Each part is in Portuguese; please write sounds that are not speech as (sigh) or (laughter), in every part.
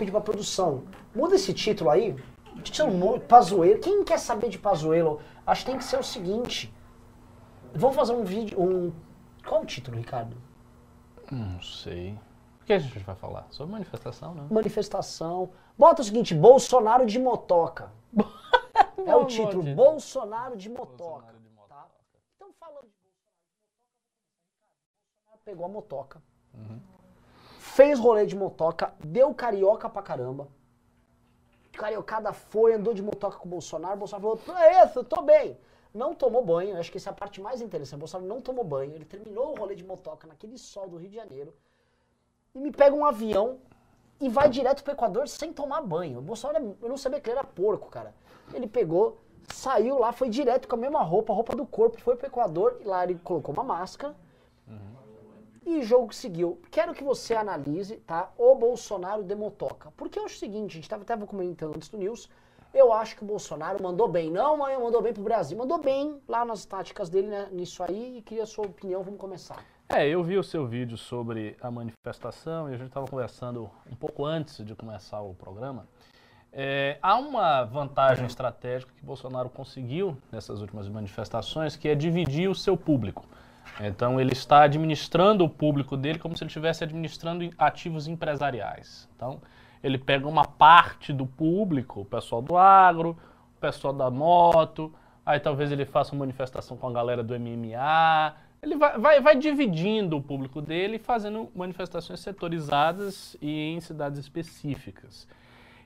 pedir pra produção, muda esse título aí. Título Pazuelo. Quem quer saber de Pazuelo? Acho que tem que ser o seguinte. Vamos fazer um vídeo. Um... Qual o título, Ricardo? Não sei. O que a gente vai falar? Sobre manifestação, né? Manifestação. Bota o seguinte, Bolsonaro de motoca. (laughs) é o título. Bolsonaro de motoca. Bolsonaro de motoca. Tá? Então falando de Bolsonaro pegou a motoca, fez rolê de motoca, deu carioca pra caramba. Cariocada foi, andou de motoca com o Bolsonaro, o Bolsonaro falou, é isso, tô bem. Não tomou banho, acho que essa é a parte mais interessante. O Bolsonaro não tomou banho, ele terminou o rolê de motoca naquele sol do Rio de Janeiro e me pega um avião e vai direto pro Equador sem tomar banho. O Bolsonaro, é- eu não sabia que ele era porco, cara. Ele pegou, saiu lá, foi direto com a mesma roupa, a roupa do corpo, foi pro Equador e lá ele colocou uma máscara. E o jogo seguiu. Quero que você analise, tá? O Bolsonaro de motoca. Porque acho o seguinte, a gente tava, tava comentando antes do News, eu acho que o Bolsonaro mandou bem. Não, mãe, mandou bem pro Brasil. Mandou bem lá nas táticas dele, né, nisso aí, e queria a sua opinião, vamos começar. É, eu vi o seu vídeo sobre a manifestação e a gente estava conversando um pouco antes de começar o programa. É, há uma vantagem estratégica que Bolsonaro conseguiu nessas últimas manifestações, que é dividir o seu público. Então ele está administrando o público dele como se ele estivesse administrando ativos empresariais. Então ele pega uma parte do público, o pessoal do agro, o pessoal da moto, aí talvez ele faça uma manifestação com a galera do MMA. Ele vai, vai, vai dividindo o público dele fazendo manifestações setorizadas e em cidades específicas.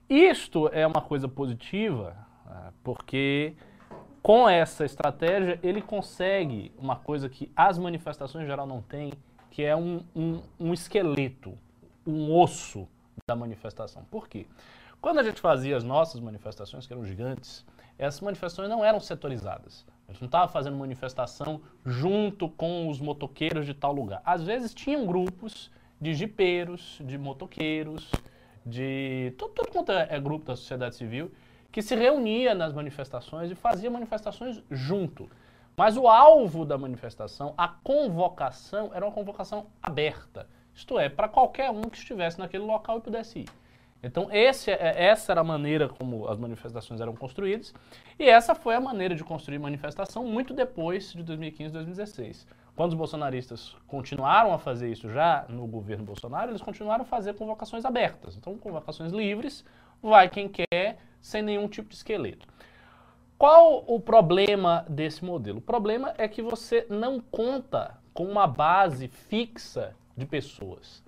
Isto é uma coisa positiva, ah, porque com essa estratégia ele consegue uma coisa que as manifestações em geral não têm, que é um, um, um esqueleto, um osso da manifestação. Por quê? Quando a gente fazia as nossas manifestações, que eram gigantes, essas manifestações não eram setorizadas. A gente não estava fazendo manifestação junto com os motoqueiros de tal lugar. Às vezes tinham grupos de jipeiros, de motoqueiros, de tudo, quanto é, é grupo da sociedade civil, que se reunia nas manifestações e fazia manifestações junto. Mas o alvo da manifestação, a convocação, era uma convocação aberta. Isto é, para qualquer um que estivesse naquele local e pudesse ir. Então, esse, é- essa era a maneira como as manifestações eram construídas, e essa foi a maneira de construir manifestação muito depois de 2015 2016. Quando os bolsonaristas continuaram a fazer isso já no governo Bolsonaro, eles continuaram a fazer convocações abertas. Então, convocações livres, vai quem quer, sem nenhum tipo de esqueleto. Qual o problema desse modelo? O problema é que você não conta com uma base fixa de pessoas.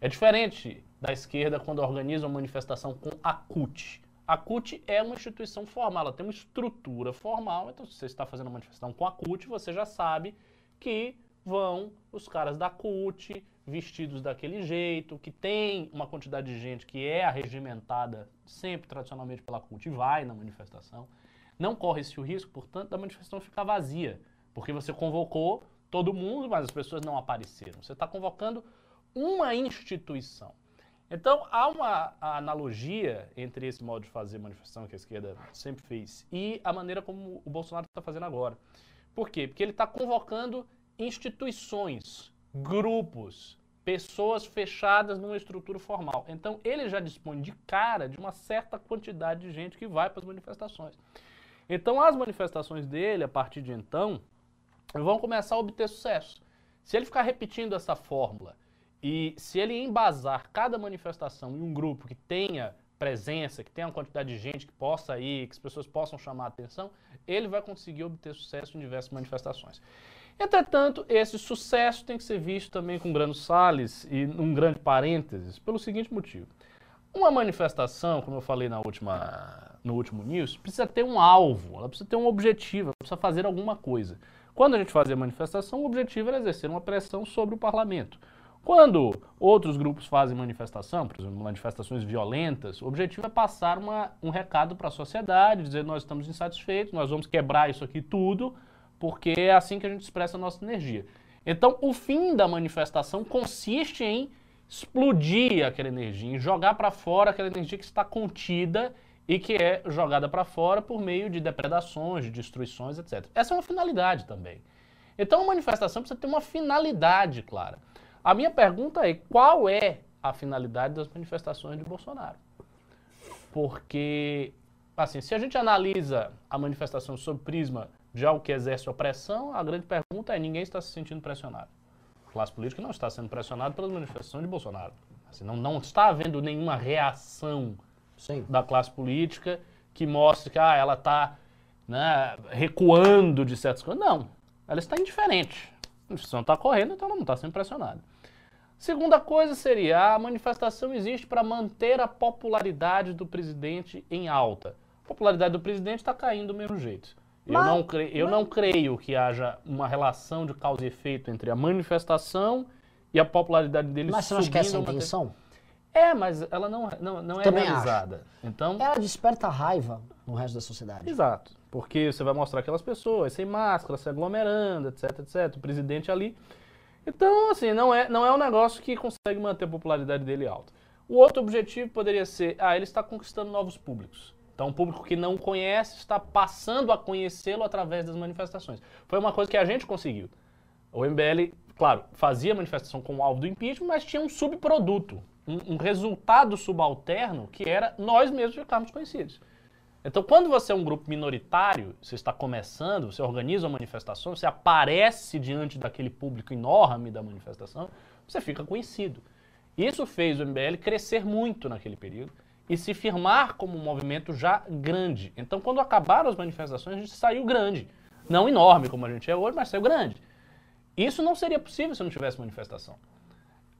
É diferente da esquerda quando organiza uma manifestação com a CUT. A CUT é uma instituição formal, ela tem uma estrutura formal, então se você está fazendo uma manifestação com a CUT, você já sabe que vão os caras da CUT vestidos daquele jeito, que tem uma quantidade de gente que é arregimentada sempre tradicionalmente pela CUT e vai na manifestação. Não corre esse risco, portanto, da manifestação ficar vazia, porque você convocou todo mundo, mas as pessoas não apareceram. Você está convocando uma instituição. Então, há uma analogia entre esse modo de fazer manifestação que a esquerda sempre fez e a maneira como o Bolsonaro está fazendo agora. Por quê? Porque ele está convocando instituições, grupos, pessoas fechadas numa estrutura formal. Então, ele já dispõe de cara de uma certa quantidade de gente que vai para as manifestações. Então, as manifestações dele, a partir de então, vão começar a obter sucesso. Se ele ficar repetindo essa fórmula e se ele embasar cada manifestação em um grupo que tenha presença, que tenha uma quantidade de gente que possa ir, que as pessoas possam chamar a atenção, ele vai conseguir obter sucesso em diversas manifestações. Entretanto, esse sucesso tem que ser visto também com grandes sales e um grande parênteses, pelo seguinte motivo. Uma manifestação, como eu falei na última, no último news, precisa ter um alvo, ela precisa ter um objetivo, ela precisa fazer alguma coisa. Quando a gente fazia manifestação, o objetivo era exercer uma pressão sobre o parlamento. Quando outros grupos fazem manifestação, por exemplo, manifestações violentas, o objetivo é passar uma, um recado para a sociedade, dizer nós estamos insatisfeitos, nós vamos quebrar isso aqui tudo, porque é assim que a gente expressa a nossa energia. Então, o fim da manifestação consiste em explodir aquela energia, em jogar para fora aquela energia que está contida e que é jogada para fora por meio de depredações, de destruições, etc. Essa é uma finalidade também. Então, a manifestação precisa ter uma finalidade clara. A minha pergunta é: qual é a finalidade das manifestações de Bolsonaro. Porque, assim, se a gente analisa a manifestação sob prisma de algo que exerce opressão, a grande pergunta é: ninguém está se sentindo pressionado. A classe política não está sendo pressionada pelas manifestações de Bolsonaro. Assim, não, não está havendo nenhuma reação Sim. da classe política que mostre que ah, ela está né, recuando de certas coisas. Não, ela está indiferente. A manifestação está correndo, então ela não está sendo pressionada. Segunda coisa seria, a manifestação existe para manter a popularidade do presidente em alta. A popularidade do presidente está caindo do mesmo jeito. Mas, eu, não, cre eu mas... não creio que haja uma relação de causa e efeito entre a manifestação e a popularidade dele Mas você não acha que essa é a intenção? É, mas ela não, não, não é Também realizada. Acho. Então, ela desperta raiva no resto da sociedade. Exato. Porque você vai mostrar aquelas pessoas sem máscara, se aglomerando, etc, etc. O presidente ali. Então, assim, não é, não é um negócio que consegue manter a popularidade dele alta. O outro objetivo poderia ser, ah, ele está conquistando novos públicos. Então, um público que não conhece está passando a conhecê-lo através das manifestações. Foi uma coisa que a gente conseguiu. O MBL, claro, fazia manifestação com o alvo do impeachment, mas tinha um subproduto, um, um resultado subalterno que era nós mesmos ficarmos conhecidos. Então, quando você é um grupo minoritário, você está começando, você organiza uma manifestação, você aparece diante daquele público enorme da manifestação, você fica conhecido. Isso fez o MBL crescer muito naquele período e se firmar como um movimento já grande. Então, quando acabaram as manifestações, a gente saiu grande. Não enorme como a gente é hoje, mas saiu grande. Isso não seria possível se não tivesse manifestação.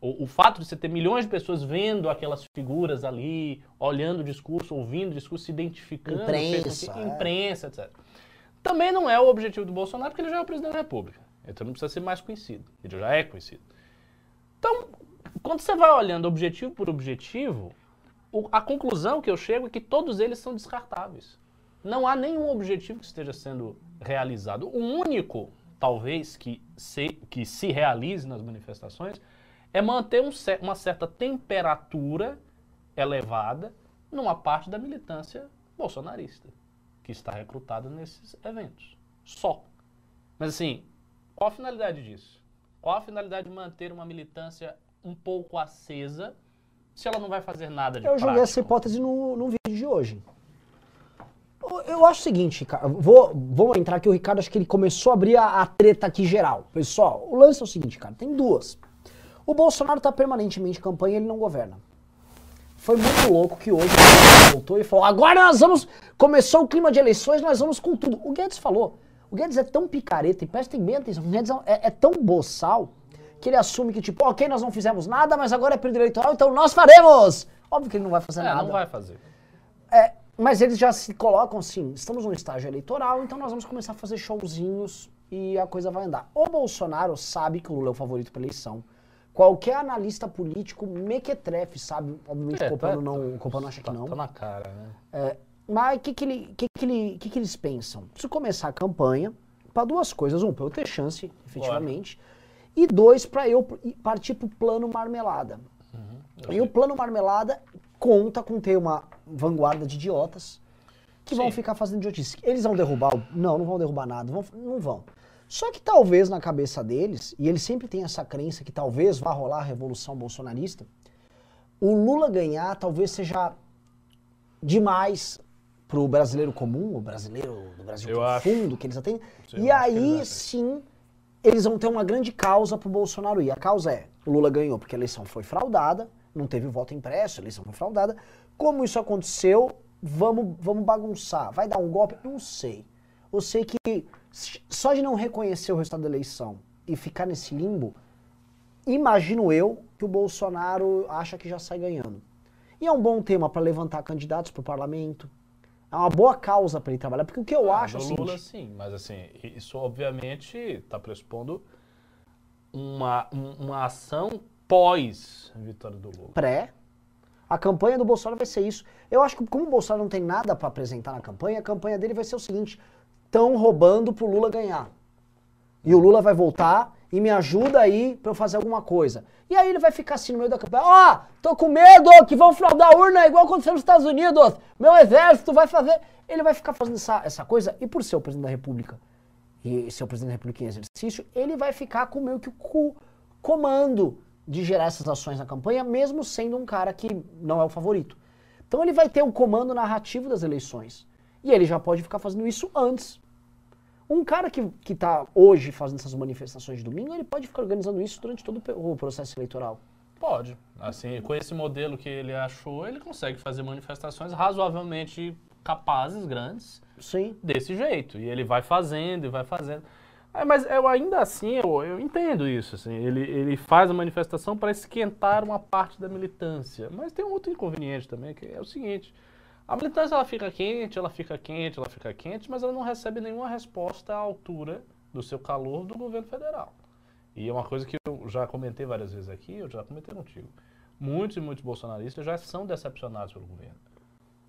O, o, fato de você ter milhões de pessoas vendo aquelas figuras ali, olhando o discurso, ouvindo o discurso, se identificando, imprensa, é. imprensa, etc. Também não é o objetivo do Bolsonaro, porque ele já é o presidente da República. Então não precisa ser mais conhecido. Ele já é conhecido. Então, quando você vai olhando objetivo por objetivo, o, a conclusão que eu chego é que todos eles são descartáveis. Não há nenhum objetivo que esteja sendo realizado. O único, talvez, que se, que se realize nas manifestações é manter um, uma certa temperatura elevada numa parte da militância bolsonarista que está recrutada nesses eventos. Só. Mas assim, qual a finalidade disso? Qual a finalidade de manter uma militância um pouco acesa se ela não vai fazer nada de Eu prático? joguei essa hipótese no, no vídeo de hoje. Eu acho o seguinte, cara, vou, vou entrar aqui, o Ricardo, acho que ele começou a abrir a, a treta aqui geral. Pessoal, o lance é o seguinte, cara, tem duas. O Bolsonaro está permanentemente em campanha e ele não governa. Foi muito louco que hoje ele voltou e falou: agora nós vamos. Começou o clima de eleições, nós vamos com tudo. O Guedes falou. O Guedes é tão picareta, e prestem bem atenção, o Guedes é, é tão boçal que ele assume que, tipo, ok, nós não fizemos nada, mas agora é período eleitoral, então nós faremos! Óbvio que ele não vai fazer é, nada. não vai fazer. É, mas eles já se colocam assim, estamos num estágio eleitoral, então nós vamos começar a fazer showzinhos e a coisa vai andar. O Bolsonaro sabe que o Lula é o favorito para eleição. Qualquer analista político mequetrefe sabe, obviamente é, o Copano, tá, não, o Copano acha tá, que não. Tá na cara, né? É, mas o que, que, ele, que, que, ele, que, que eles pensam? Preciso começar a campanha para duas coisas. Um, para eu ter chance, efetivamente. E dois, para eu partir para o plano marmelada. Uhum, e o plano marmelada conta com ter uma vanguarda de idiotas que Sim. vão ficar fazendo idiotice. Eles vão derrubar o... Não, não vão derrubar nada. Vão, não vão. Só que talvez na cabeça deles, e eles sempre têm essa crença que talvez vá rolar a revolução bolsonarista, o Lula ganhar talvez seja demais para o brasileiro comum, o brasileiro do Brasil eu profundo acho. que eles têm. E aí sim eles vão ter uma grande causa para o Bolsonaro ir. A causa é: o Lula ganhou porque a eleição foi fraudada, não teve voto impresso, a eleição foi fraudada. Como isso aconteceu, vamos, vamos bagunçar. Vai dar um golpe? Não sei. Eu sei que só de não reconhecer o resultado da eleição e ficar nesse limbo, imagino eu que o Bolsonaro acha que já sai ganhando. E é um bom tema para levantar candidatos para o parlamento. É uma boa causa para ele trabalhar, porque o que eu ah, acho. Do Lula, sim, mas assim, isso obviamente está pressupondo uma, uma ação pós vitória do Lula. Pré. A campanha do Bolsonaro vai ser isso. Eu acho que, como o Bolsonaro não tem nada para apresentar na campanha, a campanha dele vai ser o seguinte: estão roubando pro Lula ganhar. E o Lula vai voltar e me ajuda aí para eu fazer alguma coisa. E aí ele vai ficar assim no meio da campanha, ó, oh, tô com medo que vão fraudar a urna igual aconteceu nos Estados Unidos, meu exército vai fazer... Ele vai ficar fazendo essa, essa coisa, e por ser o presidente da república, e ser o presidente da república em exercício, ele vai ficar com meio que o comando de gerar essas ações na campanha, mesmo sendo um cara que não é o favorito. Então ele vai ter o comando narrativo das eleições. E ele já pode ficar fazendo isso antes. Um cara que, que tá hoje fazendo essas manifestações de domingo, ele pode ficar organizando isso durante todo o processo eleitoral. Pode. Assim, com esse modelo que ele achou, ele consegue fazer manifestações razoavelmente capazes, grandes, Sim. desse jeito. E ele vai fazendo e vai fazendo. É, mas eu ainda assim, eu, eu entendo isso. Assim, ele, ele faz a manifestação para esquentar uma parte da militância. Mas tem um outro inconveniente também, que é o seguinte. A militância ela fica quente, ela fica quente, ela fica quente, mas ela não recebe nenhuma resposta à altura do seu calor do governo federal. E é uma coisa que eu já comentei várias vezes aqui, eu já comentei contigo. Muitos e muitos bolsonaristas já são decepcionados pelo governo.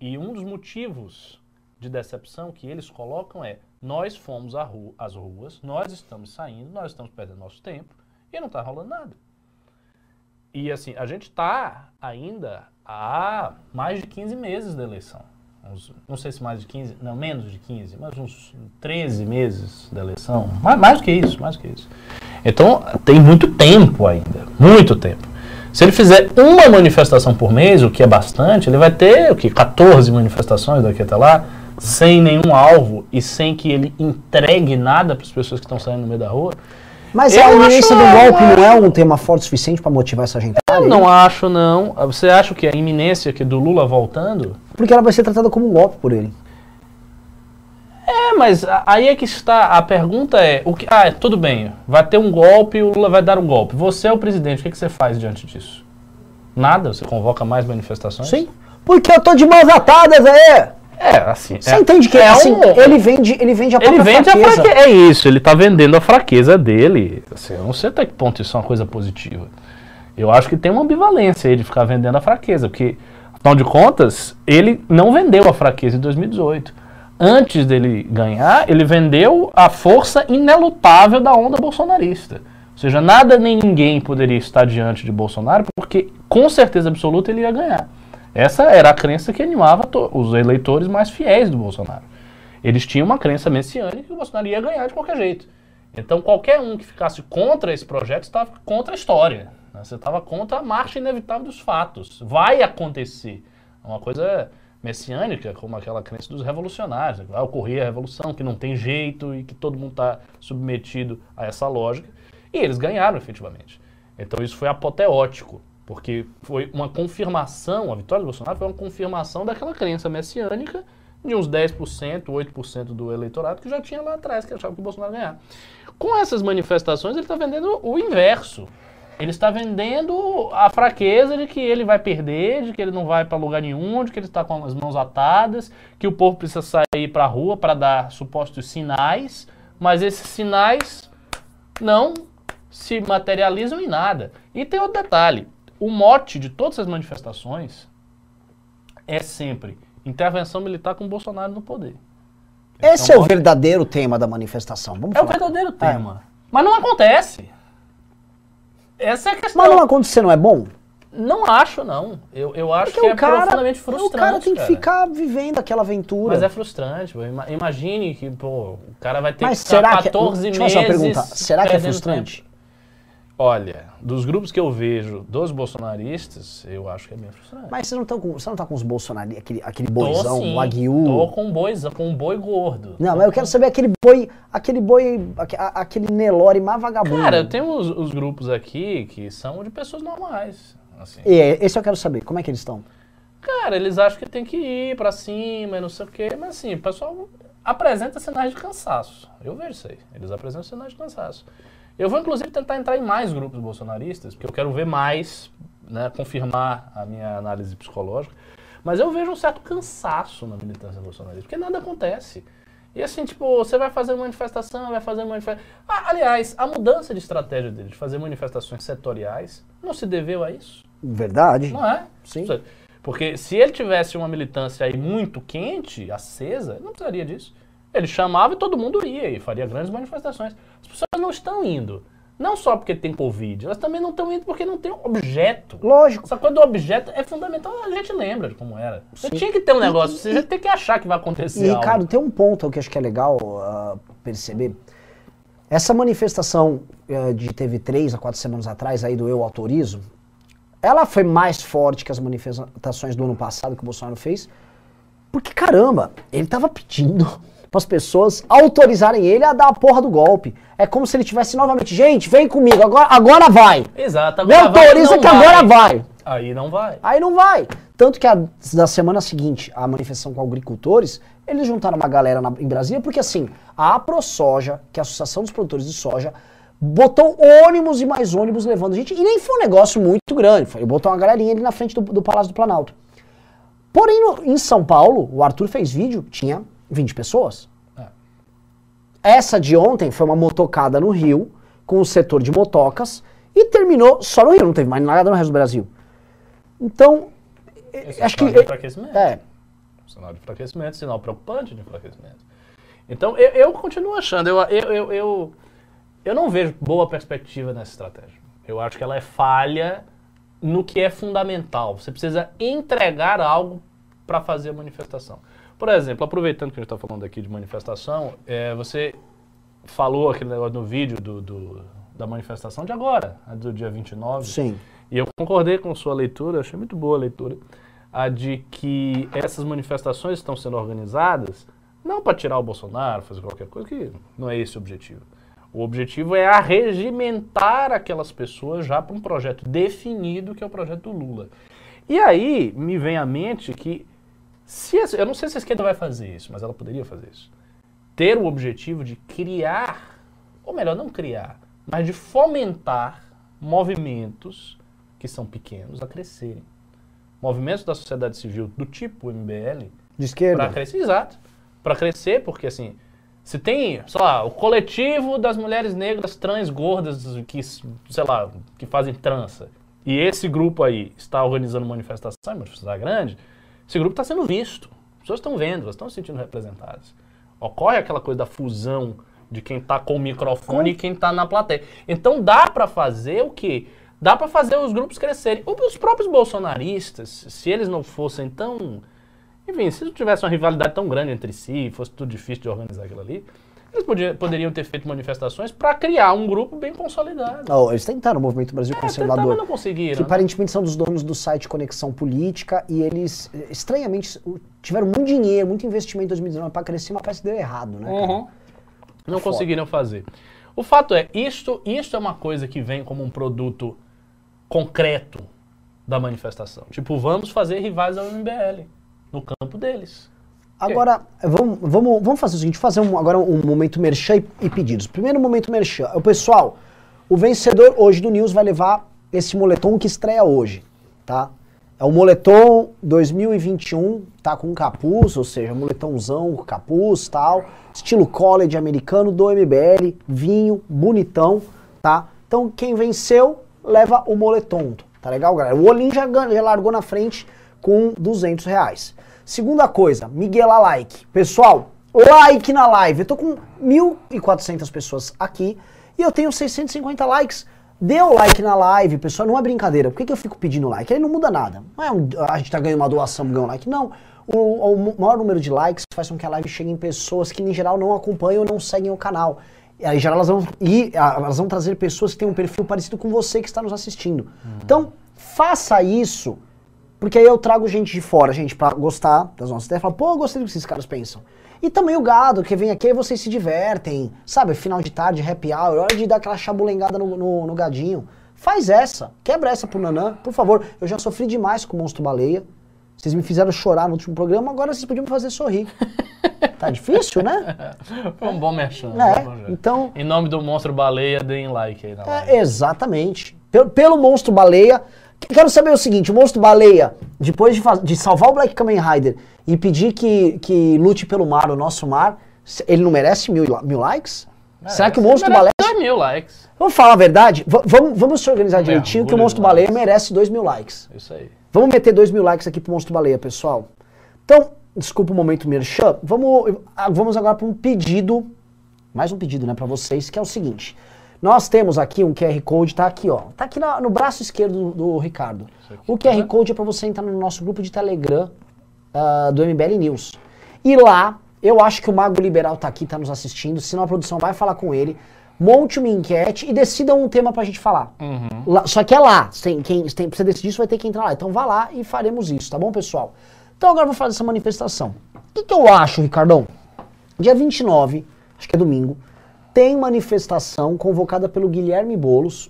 E um dos motivos de decepção que eles colocam é: nós fomos às ruas, nós estamos saindo, nós estamos perdendo nosso tempo e não está rolando nada. E assim, a gente está ainda há mais de 15 meses da eleição. Uns, não sei se mais de 15, não, menos de 15, mas uns 13 meses da eleição. Mais, mais do que isso, mais do que isso. Então, tem muito tempo ainda, muito tempo. Se ele fizer uma manifestação por mês, o que é bastante, ele vai ter o que 14 manifestações daqui até lá, sem nenhum alvo e sem que ele entregue nada para as pessoas que estão saindo no meio da rua. Mas a iminência do golpe não é um tema forte o suficiente para motivar essa gente? Eu não acho, não. Você acha que a iminência que do Lula voltando? Porque ela vai ser tratada como um golpe por ele. É, mas aí é que está. A pergunta é: o que, ah, tudo bem, vai ter um golpe, o Lula vai dar um golpe. Você é o presidente, o que, que você faz diante disso? Nada? Você convoca mais manifestações? Sim. Porque eu tô de mãos atadas aí! É, assim. Você é, entende que é assim, um, ele vende, ele vende a própria ele vende fraqueza. A fraqueza. É isso, ele está vendendo a fraqueza dele. Assim, eu não sei até que ponto isso é uma coisa positiva. Eu acho que tem uma ambivalência aí de ficar vendendo a fraqueza, porque, afinal de contas, ele não vendeu a fraqueza em 2018. Antes dele ganhar, ele vendeu a força inelutável da onda bolsonarista. Ou seja, nada nem ninguém poderia estar diante de Bolsonaro, porque com certeza absoluta ele ia ganhar. Essa era a crença que animava os eleitores mais fiéis do Bolsonaro. Eles tinham uma crença messiânica que o Bolsonaro ia ganhar de qualquer jeito. Então, qualquer um que ficasse contra esse projeto estava contra a história. Né? Você estava contra a marcha inevitável dos fatos. Vai acontecer. É uma coisa messiânica, como aquela crença dos revolucionários. Né? Vai ocorrer a revolução, que não tem jeito e que todo mundo está submetido a essa lógica. E eles ganharam, efetivamente. Então, isso foi apoteótico. Porque foi uma confirmação, a vitória do Bolsonaro foi uma confirmação daquela crença messiânica de uns 10%, 8% do eleitorado que já tinha lá atrás, que achava que o Bolsonaro ia ganhar. Com essas manifestações, ele está vendendo o inverso. Ele está vendendo a fraqueza de que ele vai perder, de que ele não vai para lugar nenhum, de que ele está com as mãos atadas, que o povo precisa sair para a rua para dar supostos sinais, mas esses sinais não se materializam em nada. E tem outro detalhe: o mote de todas as manifestações é sempre intervenção militar com Bolsonaro no poder. Esse é, é o verdadeiro tema da manifestação. Vamos é falar. o verdadeiro tema. É. Mas não acontece. Essa é a questão. Mas não acontecer não é bom? Não acho, não. Eu, eu acho Porque que é cara, profundamente frustrante. O cara tem que ficar vivendo aquela aventura. Mas é frustrante. Imagine que pô, o cara vai ter Mas que ficar 14 que, meses. Deixa eu perguntar. Será que é frustrante? Tempo. Olha, dos grupos que eu vejo dos bolsonaristas, eu acho que é meio frustrante. Mas você não, tá com, você não tá com os bolsonaristas, aquele, aquele boizão, o aguiu? Tô com um boizão, com um boi gordo. Não, mas eu quero saber aquele boi, aquele boi, aquele Nelore mais vagabundo. Cara, eu tenho os, os grupos aqui que são de pessoas normais. Assim. E é, esse eu quero saber, como é que eles estão? Cara, eles acham que tem que ir pra cima e não sei o quê, mas assim, o pessoal apresenta sinais de cansaço. Eu vejo isso aí. Eles apresentam sinais de cansaço. Eu vou, inclusive, tentar entrar em mais grupos bolsonaristas, porque eu quero ver mais, né, confirmar a minha análise psicológica. Mas eu vejo um certo cansaço na militância bolsonarista, porque nada acontece. E assim, tipo, você vai fazer manifestação, vai fazer manifestação. Ah, aliás, a mudança de estratégia dele de fazer manifestações setoriais não se deveu a isso? Verdade. Não é? Sim. Porque se ele tivesse uma militância aí muito quente, acesa, não precisaria disso. Ele chamava e todo mundo ia e faria grandes manifestações. As pessoas não estão indo. Não só porque tem Covid, elas também não estão indo porque não tem objeto. Lógico. Essa coisa do objeto é fundamental, a gente lembra de como era. Você tinha que ter um negócio, e, você e, tem que achar que vai acontecer. E, algo. Ricardo, tem um ponto que acho que é legal uh, perceber. Essa manifestação eh, de teve três a quatro semanas atrás aí do Eu Autorizo, ela foi mais forte que as manifestações do ano passado que o Bolsonaro fez, porque caramba, ele tava pedindo para as pessoas autorizarem ele a dar a porra do golpe. É como se ele tivesse novamente, gente, vem comigo, agora, agora vai. Exato. Me autoriza que agora vai. Aí não vai. Aí não vai. Tanto que a, na semana seguinte, a manifestação com agricultores, eles juntaram uma galera na, em Brasília, porque assim, a ProSoja, que é a Associação dos Produtores de Soja, botou ônibus e mais ônibus levando gente, e nem foi um negócio muito grande, foi, botou uma galerinha ali na frente do, do Palácio do Planalto. Porém, no, em São Paulo, o Arthur fez vídeo, tinha 20 pessoas. É. Essa de ontem foi uma motocada no Rio, com o setor de motocas, e terminou só no Rio, não teve mais nada no resto do Brasil. Então, Esse acho é que. Enfraquecimento. É. Sinal de enfraquecimento, sinal preocupante de enfraquecimento. Então, eu, eu continuo achando, eu, eu, eu, eu, eu não vejo boa perspectiva nessa estratégia. Eu acho que ela é falha no que é fundamental. Você precisa entregar algo para fazer a manifestação. Por exemplo, aproveitando que a gente está falando aqui de manifestação, é, você falou aquele negócio no vídeo do, do, da manifestação de agora, do dia 29. Sim. E eu concordei com sua leitura, achei muito boa a leitura, a de que essas manifestações estão sendo organizadas não para tirar o Bolsonaro, fazer qualquer coisa, que não é esse o objetivo. O objetivo é arregimentar aquelas pessoas já para um projeto definido, que é o projeto do Lula. E aí me vem à mente que se, eu não sei se a esquerda vai fazer isso, mas ela poderia fazer isso. Ter o objetivo de criar, ou melhor, não criar, mas de fomentar movimentos que são pequenos a crescerem. Movimentos da sociedade civil do tipo MBL. De esquerda? Para crescer, exato. Para crescer, porque assim, se tem, sei lá, o coletivo das mulheres negras trans gordas que, sei lá, que fazem trança, e esse grupo aí está organizando manifestação, manifestação grande, esse grupo está sendo visto. As pessoas estão vendo, elas estão se sentindo representadas. Ocorre aquela coisa da fusão de quem está com o microfone e quem está na plateia. Então dá para fazer o quê? Dá para fazer os grupos crescerem. Os próprios bolsonaristas, se eles não fossem tão. Enfim, se não tivesse uma rivalidade tão grande entre si, fosse tudo difícil de organizar aquilo ali, eles poderiam ter feito manifestações para criar um grupo bem consolidado. Oh, eles tentaram o Movimento Brasil é, Conservador. Tentaram, não conseguiram. Que né? aparentemente são dos donos do site Conexão Política e eles, estranhamente, tiveram muito dinheiro, muito investimento em 2019 para crescer, mas parece que deu errado, né? Uhum. Não Foda. conseguiram fazer. O fato é, isto, isto é uma coisa que vem como um produto concreto da manifestação. Tipo, vamos fazer rivais ao MBL no campo deles. Agora, vamos, vamos, vamos fazer o seguinte, fazer um, agora um momento merchan e, e, pedidos. Primeiro momento merchan. O pessoal, o vencedor hoje do News vai levar esse moletom que estreia hoje, tá? É o moletom 2021, tá com capuz, ou seja, moletomzão, capuz, tal, estilo college americano do MBL, vinho, bonitão, tá? Então quem venceu leva o moletom, tá legal, galera? O Olim já, já largou na frente com 200 reais. Segunda coisa, Miguela Like. Pessoal, like na live. Eu tô com 1.400 pessoas aqui e eu tenho 650 likes. Dê o like na live, pessoal, não é brincadeira. Por que, que eu fico pedindo like? Aí não muda nada. Não é um, a gente tá ganhando uma doação, ganhando um like. Não. O, o, maior número de likes faz com que a live chegue em pessoas que, em geral, não acompanham ou não seguem o canal. E aí, em geral, elas vão, e, elas vão trazer pessoas que têm um perfil parecido com você que está nos assistindo. Uhum. Então, faça isso porque aí eu trago gente de fora, gente, pra gostar das nossas ideias. Fala, pô, eu gostei do que esses caras pensam. E também o gado, que vem aqui e vocês se divertem. Sabe, final de tarde, happy hour, hora de dar aquela chabulengada no, no, no gadinho. Faz essa, quebra essa pro Nanã, por favor. Eu já sofri demais com o Monstro Baleia. Vocês me fizeram chorar no último programa, agora vocês podiam me fazer sorrir. (laughs) tá difícil, né? Foi um bom merchan. É, então... Em nome do Monstro Baleia, deem like aí na live. É, exatamente. Pelo, pelo Monstro Baleia, Quero saber o seguinte, o monstro baleia, depois de, de salvar o Black Kamen Rider e pedir que, que lute pelo mar, o nosso mar, ele não merece mil, mil likes? Merece. Será que o monstro baleia... mil likes. Vamos falar a verdade? V vamos, vamos se organizar direitinho que o monstro baleia merece dois mil likes. Isso aí. Vamos meter dois mil likes aqui pro monstro baleia, pessoal. Então, desculpa o momento merchan, vamos, vamos agora para um pedido, mais um pedido, né, para vocês, que é o seguinte... Nós temos aqui um QR Code, tá aqui, ó. Tá aqui na, no braço esquerdo do, do Ricardo. O QR Code é para você entrar no nosso grupo de Telegram uh, do MBL News. E lá, eu acho que o Mago Liberal tá aqui, tá nos assistindo. Se não, a produção vai falar com ele. monte uma enquete e decida um tema pra gente falar. Uhum. Lá- só que é lá. Tem, quem tem, precisa decidir isso, vai ter que entrar lá. Então vá lá e faremos isso, tá bom, pessoal? Então agora eu vou falar dessa manifestação. O que, que eu acho, Ricardão? Dia 29, acho que é domingo, tem manifestação convocada pelo Guilherme Boulos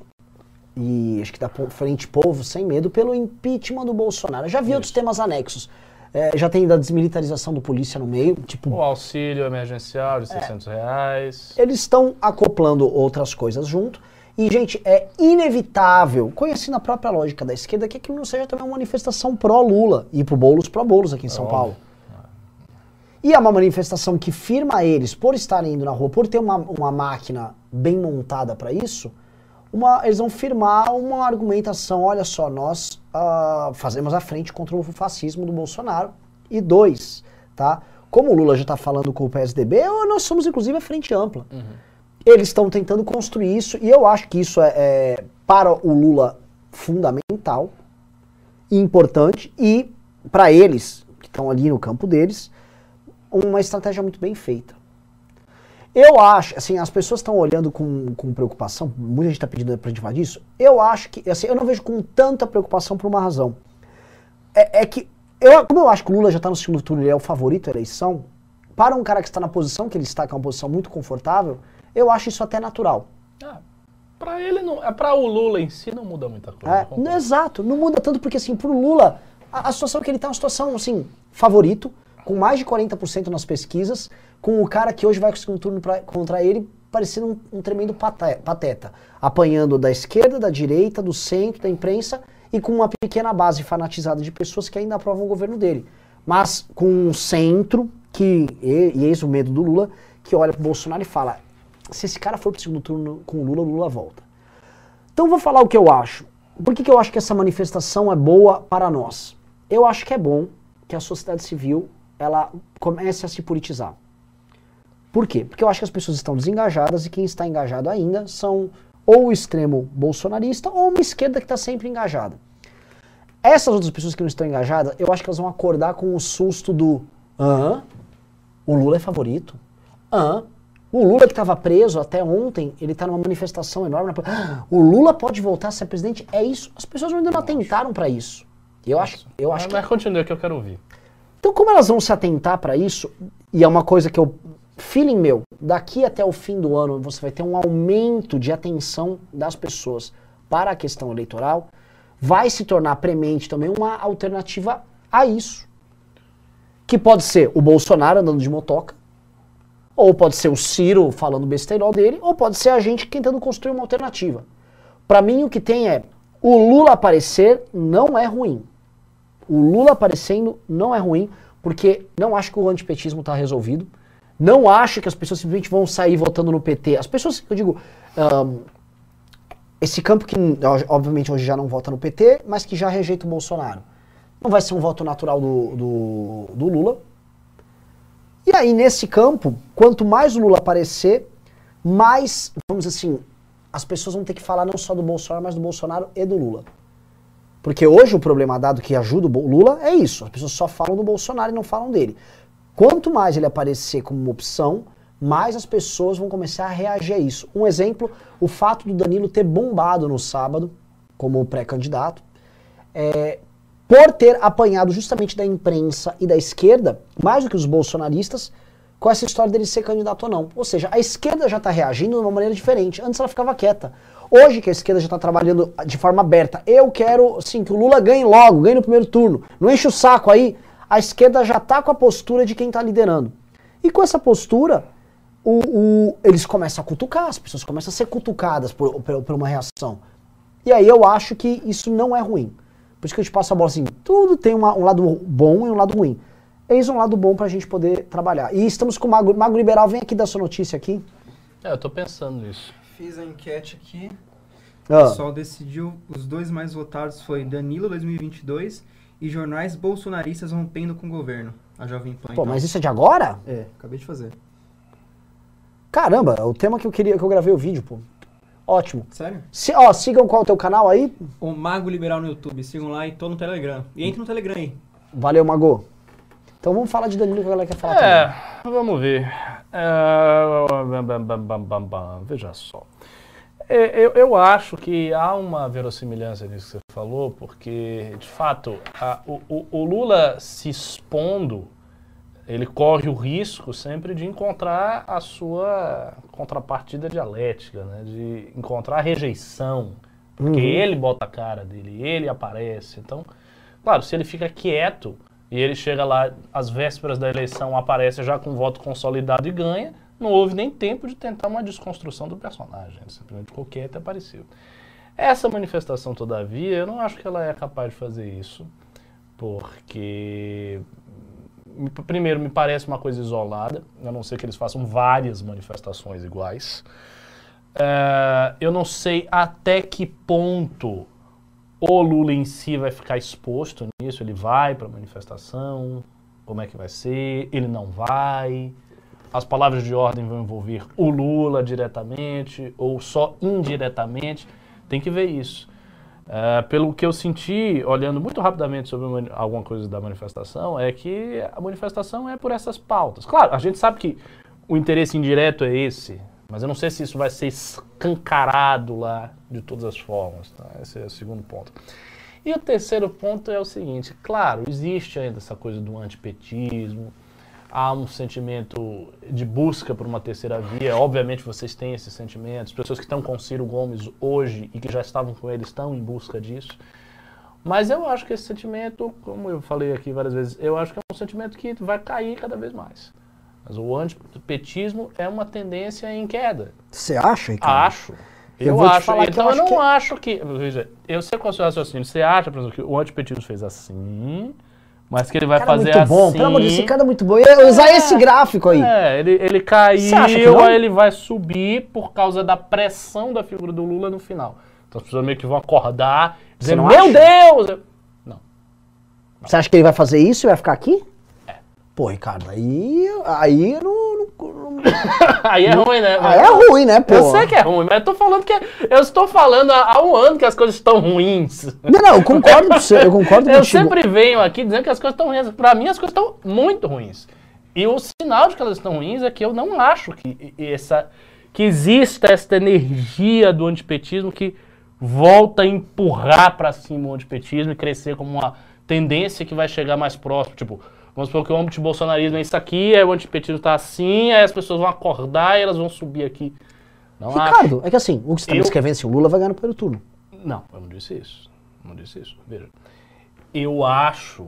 e acho que da Frente Povo Sem Medo pelo impeachment do Bolsonaro. Eu já vi outros temas anexos. É, já tem da desmilitarização do polícia no meio, tipo, O auxílio emergencial de 600 reais. eles estão acoplando outras coisas junto. E, gente, é inevitável, conhecendo a própria lógica da esquerda, que aquilo não seja também uma manifestação pró-Lula e pro Boulos pró-Boulos aqui em São óbvio. Paulo. E é uma manifestação que firma eles, por estarem indo na rua, por ter uma, uma máquina bem montada para isso, uma- eles vão firmar uma argumentação, olha só, nós ah, fazemos a frente contra o fascismo do Bolsonaro. E dois, tá? Como o Lula já está falando com o PSDB, nós somos inclusive a frente ampla. Eles estão tentando construir isso e eu acho que isso é, é, para o Lula fundamental e importante e para eles que estão ali no campo deles uma estratégia muito bem feita. Eu acho, assim, as pessoas estão olhando com, com preocupação, muita gente está pedindo pra gente falar disso. Eu acho que, assim, eu não vejo com tanta preocupação por uma razão. É, é que, eu, como eu acho que o Lula já está no segundo turno, ele é o favorito à eleição, para um cara que está na posição que ele está, que é uma posição muito confortável, eu acho isso até natural. Ah, pra ele não. É pra o Lula em si não muda muita coisa. É, concordo. exato, não muda tanto porque assim, pro Lula, a, a situação que ele tá é uma situação assim, favorito, com mais de 40% nas pesquisas, com o cara que hoje vai com o segundo turno pra- contra ele parecendo um, um tremendo pateta, apanhando da esquerda, da direita, do centro, da imprensa e com uma pequena base fanatizada de pessoas que ainda aprovam o governo dele. Mas com um centro que, e, e eis o medo do Lula, que olha pro Bolsonaro e fala, se esse cara for pro segundo turno com o Lula, o Lula volta. Então vou falar o que eu acho. Por que, que eu acho que essa manifestação é boa para nós? Eu acho que é bom que a sociedade civil ela comece a se politizar. Por quê? Porque eu acho que as pessoas estão desengajadas e quem está engajado ainda são ou o extremo bolsonarista ou uma esquerda que está sempre engajada. Essas outras pessoas que não estão engajadas, eu acho que elas vão acordar com o susto do Hã? O Lula é favorito? Hã? O Lula que estava preso até ontem, ele está numa manifestação enorme. na- Ah, (gasps) O Lula pode voltar a ser presidente? É isso. As pessoas ainda não atentaram para isso. Eu acho, eu acho Mas, que mas continua que eu quero ouvir. Então, como elas vão se atentar para isso, e é uma coisa que eu. Feeling meu, daqui até o fim do ano você vai ter um aumento de atenção das pessoas para a questão eleitoral, vai se tornar premente também uma alternativa a isso. Que pode ser o Bolsonaro andando de motoca, ou pode ser o Ciro falando besteirol dele, ou pode ser a gente tentando construir uma alternativa. Para mim, o que tem é o Lula aparecer não é ruim. O Lula aparecendo não é ruim, porque não acho que o antipetismo está resolvido. Não acho que as pessoas simplesmente vão sair votando no PT. As pessoas, eu digo, ahn, esse campo que obviamente hoje já não vota no PT, mas que já rejeita o Bolsonaro. Não vai ser um voto natural do, do, do Lula. E aí, nesse campo, quanto mais o Lula aparecer, mais, vamos dizer assim, as pessoas vão ter que falar não só do Bolsonaro, mas do Bolsonaro e do Lula. Porque hoje o problema dado que ajuda o Lula é isso. As pessoas só falam do Bolsonaro e não falam dele. Quanto mais ele aparecer como uma opção, mais as pessoas vão começar a reagir a isso. Um exemplo, o fato do Danilo ter bombado no sábado, como pré-candidato, é, por ter apanhado justamente da imprensa e da esquerda, mais do que os bolsonaristas, com essa história dele ser candidato ou não. Ou seja, a esquerda já está reagindo de uma maneira diferente. Antes ela ficava quieta. Hoje que a esquerda já está trabalhando de forma aberta, eu quero, sim, que o Lula ganhe logo, ganhe no primeiro turno. Não enche o saco aí. A esquerda já está com a postura de quem está liderando. E com essa postura, o- o- eles começam a cutucar, as pessoas começam a ser cutucadas por, por, por uma reação. E aí eu acho que isso não é ruim. Por isso que eu te passo a bola assim, tudo tem uma- um lado bom e um lado ruim. Eis um lado bom pra gente poder trabalhar. E estamos com o Mago, Mago Liberal, vem aqui dar sua notícia aqui. É, eu tô pensando nisso. Fiz a enquete aqui. O Ah, pessoal decidiu, os dois mais votados foi Danilo 2022 e jornais bolsonaristas rompendo com o governo. A Jovem Pan. pô, então. mas isso é de agora? É, acabei de fazer. Caramba, é o tema que eu queria, que eu gravei o vídeo, pô. Ótimo. Sério? Se, ó, sigam qual é o teu canal aí. O Mago Liberal no YouTube. Sigam lá e tô no Telegram. E entre no Telegram aí. Valeu, Mago. Então vamos falar de Danilo que a galera quer falar É, também. vamos ver. É. Veja só. É, Eu, eu acho que há uma verossimilhança nisso que você falou, porque, de fato, a- o, o- o Lula se expondo, ele corre o risco sempre de encontrar a sua contrapartida dialética, né? de encontrar rejeição, porque ele bota a cara dele, ele aparece. Então, claro, se ele fica quieto e ele chega lá às vésperas da eleição, aparece já com voto consolidado e ganha, não houve nem tempo de tentar uma desconstrução do personagem. Simplesmente e apareceu. Essa manifestação, todavia, eu não acho que ela é capaz de fazer isso, porque me- primeiro me parece uma coisa isolada, a não ser que eles façam várias manifestações iguais. É, eu não sei até que ponto o Lula em si vai ficar exposto nisso, ele vai para a manifestação, como é que vai ser, ele não vai. As palavras de ordem vão envolver o Lula diretamente ou só indiretamente. Tem que ver isso. É, pelo que eu senti, olhando muito rapidamente sobre uma- alguma coisa da manifestação, é que a manifestação é por essas pautas. Claro, a gente sabe que o interesse indireto é esse, mas eu não sei se isso vai ser escancarado lá de todas as formas. Tá? Esse é o segundo ponto. E o terceiro ponto é o seguinte: claro, existe ainda essa coisa do antipetismo, há um sentimento de busca por uma terceira via. Obviamente vocês têm esse sentimento. As pessoas que estão com Ciro Gomes hoje e que já estavam com ele estão em busca disso. Mas eu acho que esse sentimento, como eu falei aqui várias vezes, eu acho que é um sentimento que vai cair cada vez mais. Mas o antipetismo é uma tendência em queda. Você acha, Ricardo? Acho. Eu Eu, acho. então eu eu, acho não que- acho que. Veja, eu sei qual é o seu raciocínio. Você acha, por exemplo, que o antipetismo fez assim, mas que ele vai Cara, fazer muito bom, assim. pelo amor de Deus, esse cara é muito bom. Eu ia usar esse gráfico aí. É, ele, ele caiu, não? aí ele vai subir por causa da pressão da figura do Lula no final. Então as pessoas meio que vão acordar, dizendo, não meu acha? Deus! Não. Você acha que ele vai fazer isso e vai ficar aqui? É. Pô, Ricardo, aí, aí não, não- (laughs) aí é ruim, né? aí é ruim, né, pô? Eu sei que é ruim, mas eu tô falando que. Eu estou falando há, há um ano que as coisas estão ruins. Não, não, eu concordo com você, eu concordo Eu contigo. sempre venho aqui dizendo que as coisas estão ruins. Pra mim, as coisas estão muito ruins. E o sinal de que elas estão ruins é que eu não acho que essa que exista essa energia do antipetismo que volta a empurrar pra cima o antipetismo e crescer como uma tendência que vai chegar mais próximo. Tipo, vamos supor que o antibolsonarismo é isso aqui, aí o antipetismo tá assim, aí as pessoas vão acordar e elas vão subir aqui. Não acho. Ricardo, é que assim, o que você tá Eu- escrevendo assim, o Lula vai ganhar no primeiro turno. Não, eu não disse isso. Não disse isso. Veja. Eu acho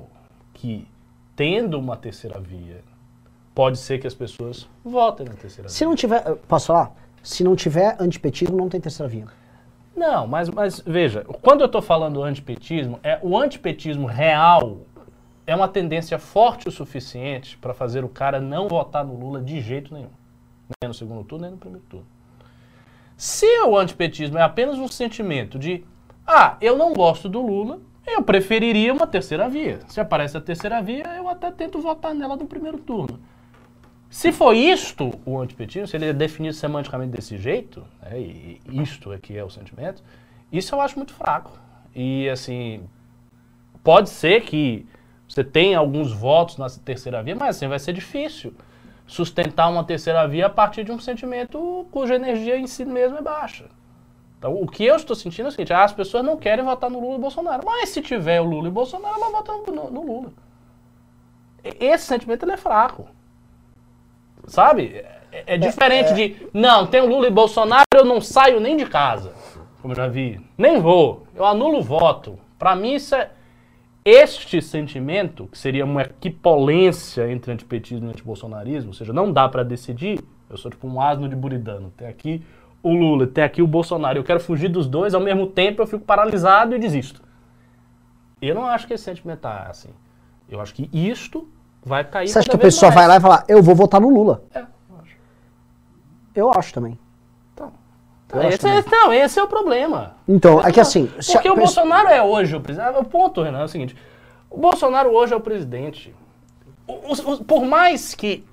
que, tendo uma terceira via, pode ser que as pessoas votem na terceira Se via. não tiver, posso falar? Se não tiver antipetismo, não tem terceira via. Não, mas, mas veja, quando eu estou falando antipetismo, é o antipetismo real é uma tendência forte o suficiente para fazer o cara não votar no Lula de jeito nenhum. Nem no segundo turno, nem no primeiro turno. Se o antipetismo é apenas um sentimento de, ah, eu não gosto do Lula, eu preferiria uma terceira via. Se aparece a terceira via, eu até tento votar nela no primeiro turno. Se for isto o antipetismo, se ele é definido semanticamente desse jeito, né, e isto é que é o sentimento, isso eu acho muito fraco. E assim, pode ser que você tenha alguns votos na terceira via, mas assim vai ser difícil sustentar uma terceira via a partir de um sentimento cuja energia em si mesmo é baixa. Então, o que eu estou sentindo é o seguinte: ah, as pessoas não querem votar no Lula e Bolsonaro, mas se tiver o Lula e Bolsonaro, ela vota no, no- Lula. Esse sentimento ele é fraco. Sabe? É, é diferente de, não, tem o Lula e Bolsonaro, eu não saio nem de casa. Como eu já vi. Nem vou. Eu anulo o voto. Pra mim, isso é. Este sentimento, que seria uma equipolência entre antipetismo e antibolsonarismo, ou seja, não dá pra decidir. Eu sou tipo um asno de buridano. Tem aqui o Lula, tem aqui o Bolsonaro. Eu quero fugir dos dois, ao mesmo tempo eu fico paralisado e desisto. Eu não acho que esse sentimento tá assim. Eu acho que isto vai cair Você acha que a pessoa mais. vai lá e fala, eu vou votar no Lula? É, eu acho. Eu acho também. Então, esse, é, não, esse é o problema. Então, é que assim... se a Porque o Bolsonaro é hoje o presidente. O ponto, Renan, é o seguinte: o Bolsonaro hoje é o presidente. O- o- por mais que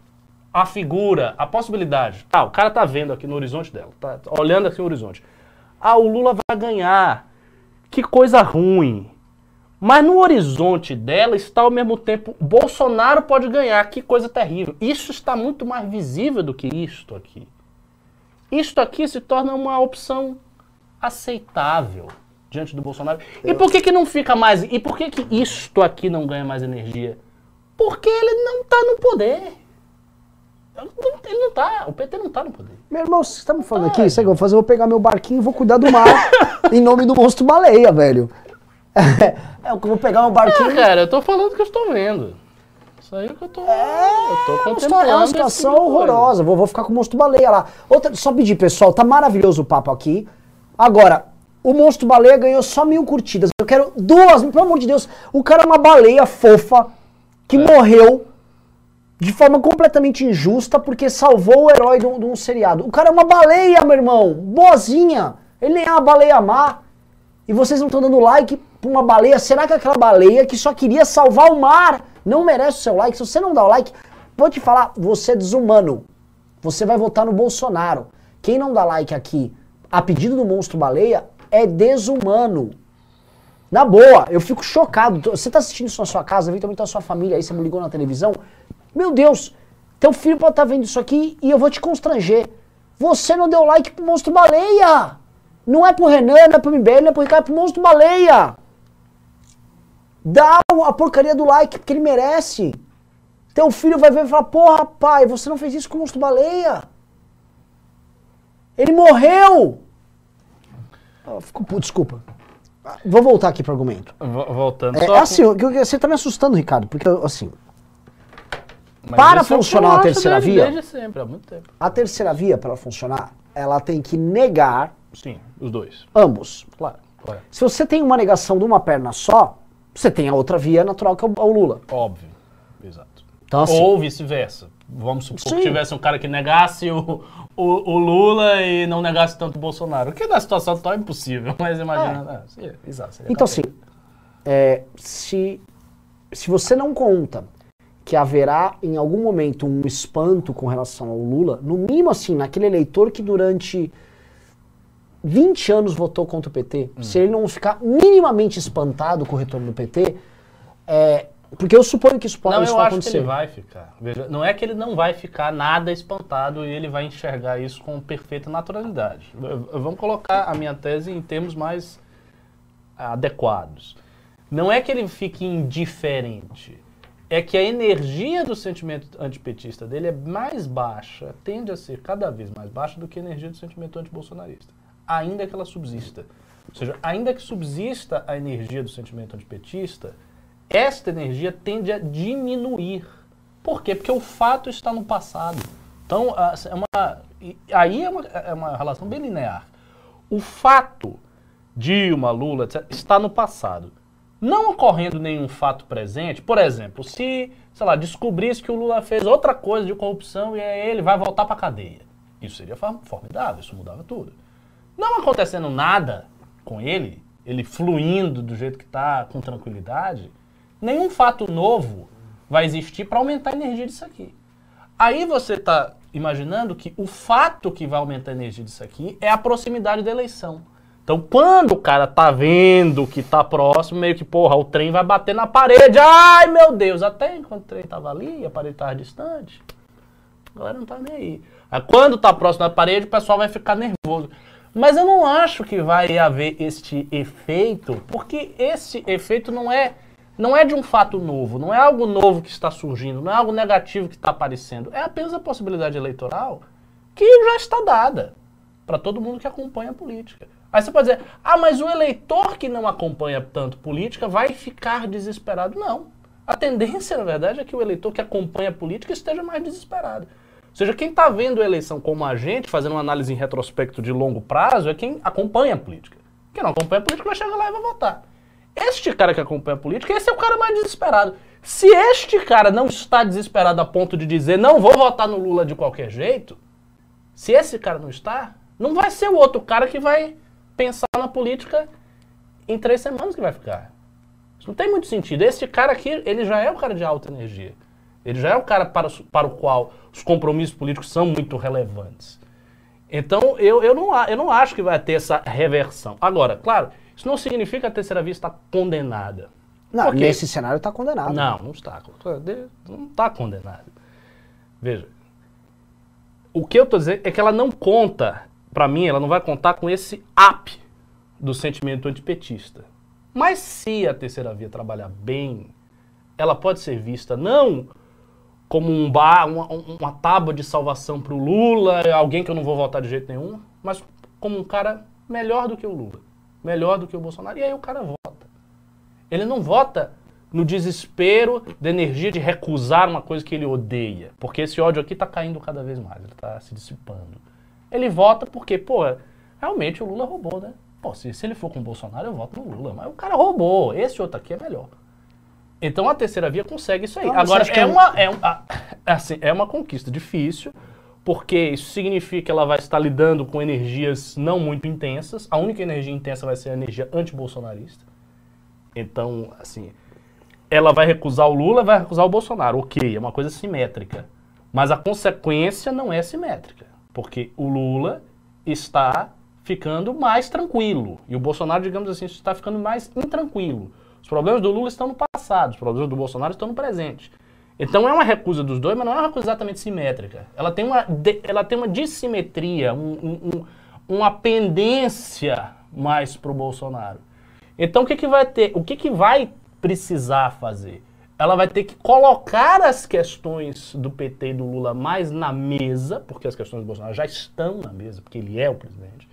a figura, a possibilidade, ah, o cara tá vendo aqui no horizonte dela, tá olhando aqui no horizonte. Ah, o Lula vai ganhar. Que coisa ruim. Mas no horizonte dela está ao mesmo tempo Bolsonaro pode ganhar, que coisa terrível. Isso está muito mais visível do que isto aqui. Isto aqui se torna uma opção aceitável diante do Bolsonaro. E por que, que não fica mais. E por que, que isto aqui não ganha mais energia? Porque ele não está no poder. Ele não está. O PT não está no poder. Meu irmão, você tá me falando aqui, sabe o que eu vou fazer? Eu vou pegar meu barquinho e vou cuidar do mar (laughs) em nome do monstro baleia, velho. (laughs) É, eu vou pegar meu barquinho. Ah, cara, eu tô falando que eu estou vendo. Isso aí que eu tô. É, eu tô é uma contemplando. é uma tipo situação horrorosa. Vou, vou ficar com o monstro baleia lá. Outra, só pedir, pessoal, tá maravilhoso o papo aqui. Agora, o monstro baleia ganhou só mil curtidas. Eu quero duas, pelo amor de Deus. O cara é uma baleia fofa que morreu de forma completamente injusta porque salvou o herói de um, de um seriado. O cara é uma baleia, meu irmão. Boazinha. Ele nem é uma baleia má. E vocês não estão dando like pra uma baleia. Será que aquela baleia que só queria salvar o mar não merece o seu like? Se você não dá o like, vou te falar, você é desumano. Você vai votar no Bolsonaro. Quem não dá like aqui a pedido do monstro baleia é desumano. Na boa, eu fico chocado. Você tá assistindo isso na sua casa, eventualmente tá a sua família aí, você me ligou na televisão. Meu Deus, teu filho pode estar vendo isso aqui e eu vou te constranger. Você não deu like pro monstro baleia. Não é pro Renan, não é pro MBL, não é pro Ricardo, é pro monstro baleia. Dá a porcaria do like, porque ele merece. Teu filho vai ver e falar, porra, pai, você não fez isso com o monstro baleia. Ele morreu. Ah, puto, desculpa. Vou voltar aqui pro argumento. Vo- Voltando. É, só é com- assim, eu- você tá me assustando, Ricardo, porque assim, Mas para funcionar a terceira desde- via- Desde sempre, há muito tempo. a terceira via, para ela funcionar, ela tem que negar Sim, os dois. ambos. Claro. Se você tem uma negação de uma perna só, você tem a outra via natural que é o, é o Lula. Óbvio. Exato. Então, assim, Ou vice-versa. Vamos supor Sim. que tivesse um cara que negasse o, o, o Lula e não negasse tanto o Bolsonaro. O que na situação atual é impossível, (laughs) mas imagina. ah, sim, exato, Então, assim, é, se, se você não conta que haverá em algum momento um espanto com relação ao Lula, no mínimo assim, naquele eleitor que durante 20 anos votou contra o PT, Hum. se ele não ficar minimamente espantado com o retorno do PT, é, porque eu suponho que isso pode Não, isso eu vai acho que acontecer. ele vai ficar. Veja, não é que ele não vai ficar nada espantado e ele vai enxergar isso com perfeita naturalidade. Vamos colocar a minha tese em termos mais adequados. Não é que ele fique indiferente. É que a energia do sentimento antipetista dele é mais baixa, tende a ser cada vez mais baixa do que a energia do sentimento antibolsonarista. Ainda que ela subsista. Ou seja, ainda que subsista a energia do sentimento antipetista, esta energia tende a diminuir. Por quê? Porque o fato está no passado. Então, é uma, aí é uma, é uma relação bem linear. O fato, Dilma, Lula, etc., está no passado. Não ocorrendo nenhum fato presente, por exemplo, se, sei lá, descobrisse que o Lula fez outra coisa de corrupção e ele vai voltar para a cadeia. Isso seria form- formidável, isso mudava tudo. Não acontecendo nada com ele, ele fluindo do jeito que está, com tranquilidade, nenhum fato novo vai existir para aumentar a energia disso aqui. Aí você está imaginando que o fato que vai aumentar a energia disso aqui é a proximidade da eleição. Então, quando o cara tá vendo que tá próximo, meio que, porra, o trem vai bater na parede. Ai, meu Deus! Até enquanto o trem tava ali, a parede tava distante, a galera não tá nem aí. Aí, quando tá próximo da parede, o pessoal vai ficar nervoso. Mas eu não acho que vai haver este efeito, porque esse efeito não é não é de um fato novo, não é algo novo que está surgindo, não é algo negativo que está aparecendo. É apenas a possibilidade eleitoral que já está dada para todo mundo que acompanha a política. Aí você pode dizer, ah, mas o eleitor que não acompanha tanto política vai ficar desesperado. Não. A tendência, na verdade, é que o eleitor que acompanha a política esteja mais desesperado. Seja, quem está vendo a eleição como agente, fazendo uma análise em retrospecto de longo prazo, é quem acompanha a política. Quem não acompanha a política vai chegar lá e vai votar. Este cara que acompanha a política, esse é o cara mais desesperado. Se este cara não está desesperado a ponto de dizer não vou votar no Lula de qualquer jeito, se esse cara não está, não vai ser o outro cara que vai pensar na política em três semanas que vai ficar. Isso não tem muito sentido. Esse cara aqui, ele já é o cara de alta energia. Ele já é o cara para, para o qual os compromissos políticos são muito relevantes. Então, eu, eu, não, eu não acho que vai ter essa reversão. Agora, claro, isso não significa que a terceira via está condenada. Não, Porque- nesse cenário tá condenado. Não, não está. Não está condenado. Veja, o que eu estou dizendo é que ela não conta, para mim, ela não vai contar com esse up do sentimento antipetista. Mas se a terceira via trabalhar bem, ela pode ser vista não como um bar, uma, uma tábua de salvação para o Lula, alguém que eu não vou votar de jeito nenhum, mas como um cara melhor do que o Lula, melhor do que o Bolsonaro. E aí o cara vota. Ele não vota no desespero da energia de recusar uma coisa que ele odeia. Porque esse ódio aqui está caindo cada vez mais, ele está se dissipando. Ele vota porque, pô, realmente o Lula roubou, né? Pô, se, se ele for com o Bolsonaro, eu voto no Lula. Mas o cara roubou, esse outro aqui é melhor. Então a terceira via consegue isso aí. Então, Agora, é é- uma, é, um- a- (laughs) assim, é uma conquista difícil, porque isso significa que ela vai estar lidando com energias não muito intensas. A única energia intensa vai ser a energia antibolsonarista. Então, assim, ela vai recusar o Lula, vai recusar o Bolsonaro. Ok, é uma coisa simétrica. Mas a consequência não é simétrica. Porque o Lula está ficando mais tranquilo. E o Bolsonaro, digamos assim, está ficando mais intranquilo. Os problemas do Lula estão no passado, os problemas do Bolsonaro estão no presente. Então é uma recusa dos dois, mas não é uma recusa exatamente simétrica. Ela tem uma, ela tem uma dissimetria, um- um- uma pendência mais para o Bolsonaro. Então o que, que vai ter? O que, que vai precisar fazer? Ela vai ter que colocar as questões do PT e do Lula mais na mesa, porque as questões do Bolsonaro já estão na mesa, porque ele é o presidente,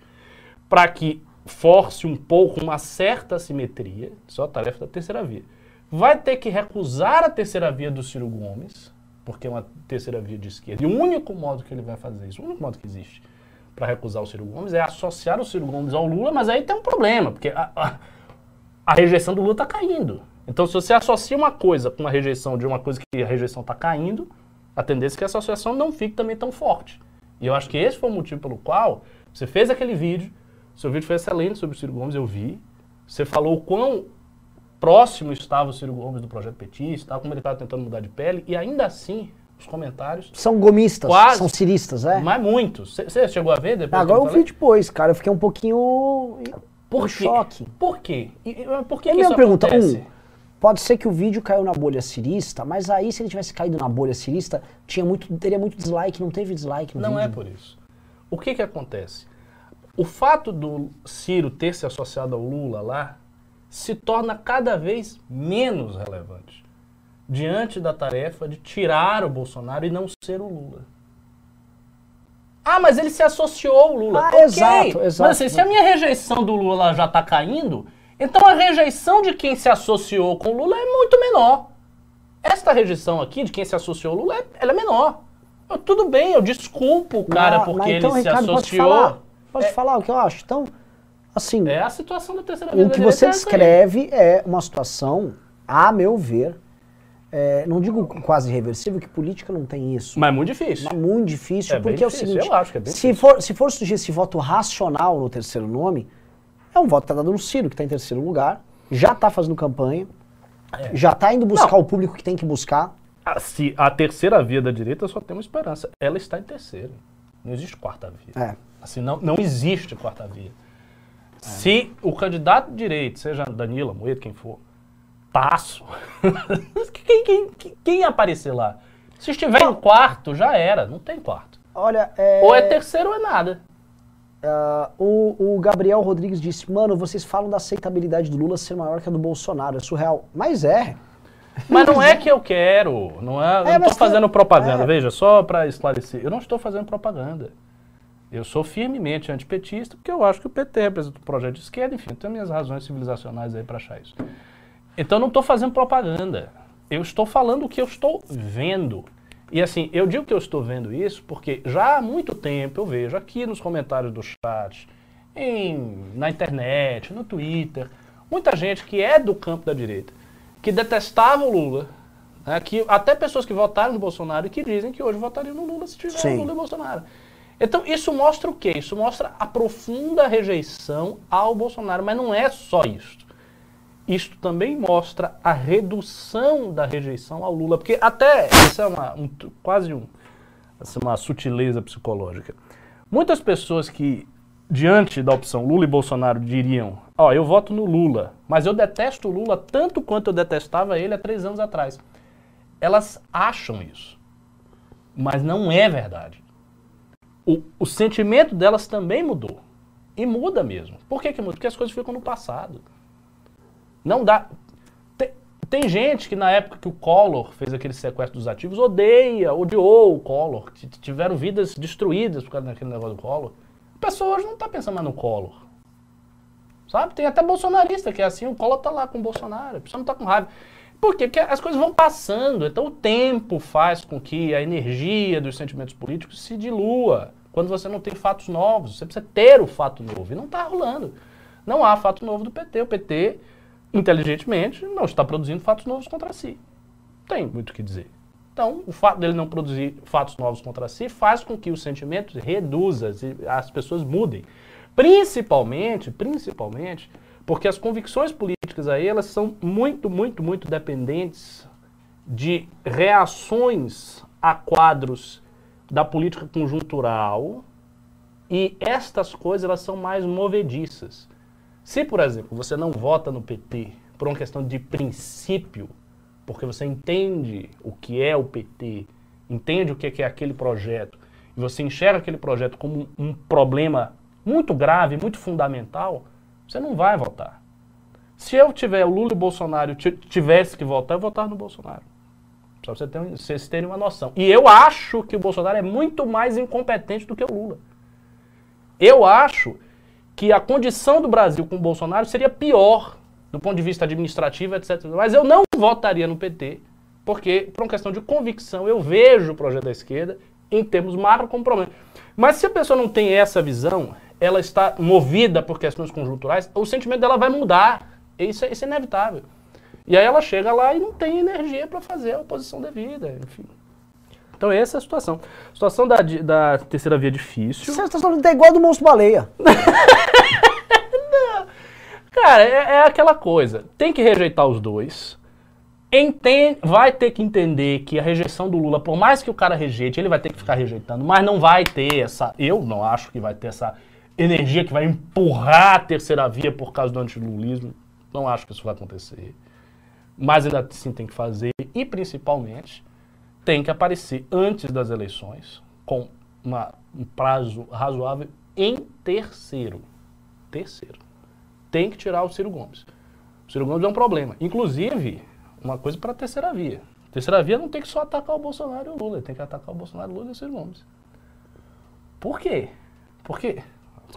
para que force um pouco uma certa simetria, isso é a tarefa da terceira via. Vai ter que recusar a terceira via do Ciro Gomes, porque é uma terceira via de esquerda. E o único modo que ele vai fazer isso, o único modo que existe para recusar o Ciro Gomes é associar o Ciro Gomes ao Lula, mas aí tem um problema, porque a, a- a rejeição do Lula está caindo. Então, se você associa uma coisa com uma rejeição de uma coisa que a rejeição está caindo, a tendência é que essa associação não fique também tão forte. E eu acho que esse foi o motivo pelo qual você fez aquele vídeo, seu vídeo foi excelente sobre o Ciro Gomes, eu vi. Você falou o quão próximo estava o Ciro Gomes do projeto petista, como ele estava tentando mudar de pele, e ainda assim, os comentários, São gomistas, Quase. são ciristas, é? mas muitos. Você- chegou a ver depois? Agora que eu vi depois, cara. Eu fiquei um pouquinho Por quê? choque. Por quê? E- e- Por que, É que isso pergunta. acontece? Um, pode ser que o vídeo caiu na bolha cirista, mas aí se ele tivesse caído na bolha cirista, tinha muito, teria muito dislike, não teve dislike no Não é vídeo. por isso. O que que acontece? O fato do Ciro ter se associado ao Lula lá se torna cada vez menos relevante diante da tarefa de tirar o Bolsonaro e não ser o Lula. Ah, mas ele se associou ao Lula. Ah, Ok, exato, exato. Mas assim, se a minha rejeição do Lula já está caindo, então a rejeição de quem se associou com o Lula é muito menor. Esta rejeição aqui de quem se associou ao Lula, é- ela é menor. Eu, tudo bem, eu desculpo o cara porque então, ele se Ricardo, associou. Pode falar o que eu acho. Então, assim, É a situação da terceira via o da que direita você é descreve é uma situação, a meu ver, é, não digo quase irreversível, que política não tem isso. Mas é muito difícil. Mas muito difícil, É porque é o difícil, seguinte, eu acho que é bem se, difícil. for, se for surgir esse voto racional no terceiro nome, é um voto que está dado no Ciro, que está em terceiro lugar, já está fazendo campanha, já está indo buscar É. Não. o público que tem que buscar. A, se a terceira via da direita só tem uma esperança. Ela está em terceiro. Não existe quarta via. É. Assim, não, não existe quarta via. Se o candidato de direita, seja Danilo, Moedo, quem for, Tasso, (laughs) quem, quem, quem, aparecer lá? Se estiver em quarto, já era. Não tem quarto. Olha, é, Ou é terceiro ou é nada. ah, o, o Gabriel Rodrigues disse, mano, vocês falam da aceitabilidade do Lula ser maior que a do Bolsonaro, é surreal. Mas é. Mas não é que eu quero, não é, eu não estou fazendo propaganda, é. veja, só para esclarecer, eu não estou fazendo propaganda. Eu sou firmemente antipetista, porque eu acho que o PT representa um projeto de esquerda, enfim, eu tenho minhas razões civilizacionais aí para achar isso. Então eu não estou fazendo propaganda, eu estou falando o que eu estou vendo. E assim, eu digo que eu estou vendo isso porque já há muito tempo eu vejo aqui nos comentários do chat, em, na internet, no Twitter, muita gente que é do campo da direita, que detestava o Lula, né, que até pessoas que votaram no Bolsonaro e que dizem que hoje votariam no Lula se tiver Sim. Lula e Bolsonaro. Então isso mostra o quê? Isso mostra a profunda rejeição ao Bolsonaro, mas não é só isso. Isto também mostra a redução da rejeição ao Lula, porque até isso é uma, um quase um, assim, uma sutileza psicológica. Muitas pessoas que, diante da opção Lula e Bolsonaro, diriam ó, eu voto no Lula, mas eu detesto o Lula tanto quanto eu detestava ele há três anos atrás. Elas acham isso, mas não é verdade. O, o sentimento delas também mudou. E muda mesmo. Por que, que muda? Porque as coisas ficam no passado. Não dá. Tem, tem gente que na época que o Collor fez aquele sequestro dos ativos odeia, odiou o Collor, tiveram vidas destruídas por causa daquele negócio do Collor. A pessoa hoje não está pensando mais no Collor. Sabe? Tem até bolsonarista que é assim, o Collor tá lá com o Bolsonaro, a pessoa não tá com raiva. Por quê? Porque as coisas vão passando, então o tempo faz com que a energia dos sentimentos políticos se dilua. Quando você não tem fatos novos, você precisa ter o fato novo. E não está rolando. Não há fato novo do PT. O PT, inteligentemente, não está produzindo fatos novos contra si. Tem muito o que dizer. Então, o fato dele não produzir fatos novos contra si faz com que os sentimentos reduzam, as pessoas mudem. Principalmente, principalmente, porque as convicções políticas aí, elas são muito, muito, muito dependentes de reações a quadros da política conjuntural e estas coisas elas são mais movediças. Se, por exemplo, você não vota no PT por uma questão de princípio, porque você entende o que é o PT, entende o que é aquele projeto, e você enxerga aquele projeto como um problema muito grave, muito fundamental, você não vai votar. Se eu tiver o Lula e o Bolsonaro tivesse que votar, eu votar no Bolsonaro. Só pra você ter, vocês terem uma noção. E eu acho que o Bolsonaro é muito mais incompetente do que o Lula. Eu acho que a condição do Brasil com o Bolsonaro seria pior do ponto de vista administrativo, etc. Mas eu não votaria no PT, porque, por uma questão de convicção, eu vejo o projeto da esquerda em termos macro como problema. Mas se a pessoa não tem essa visão, ela está movida por questões conjunturais, o sentimento dela vai mudar. Isso é, isso é inevitável. E aí ela chega lá e não tem energia para fazer a oposição devida, enfim. Então essa é a situação. A situação da, da terceira via é difícil. Está falando é igual do monstro baleia. (laughs) Cara, é, é, aquela coisa. Tem que rejeitar os dois. Entende, vai ter que entender que a rejeição do Lula, por mais que o cara rejeite, ele vai ter que ficar rejeitando, mas não vai ter essa. Eu não acho que vai ter essa energia que vai empurrar a terceira via por causa do antilulismo. Não acho que isso vai acontecer. Mas ainda assim tem que fazer e principalmente tem que aparecer antes das eleições com uma, um prazo razoável em terceiro. Terceiro. Tem que tirar o Ciro Gomes. O Ciro Gomes é um problema. Inclusive, uma coisa para a terceira via. A terceira via não tem que só atacar o Bolsonaro e o Lula, tem que atacar o Bolsonaro, o Lula e o Ciro Gomes. Por quê? Por quê?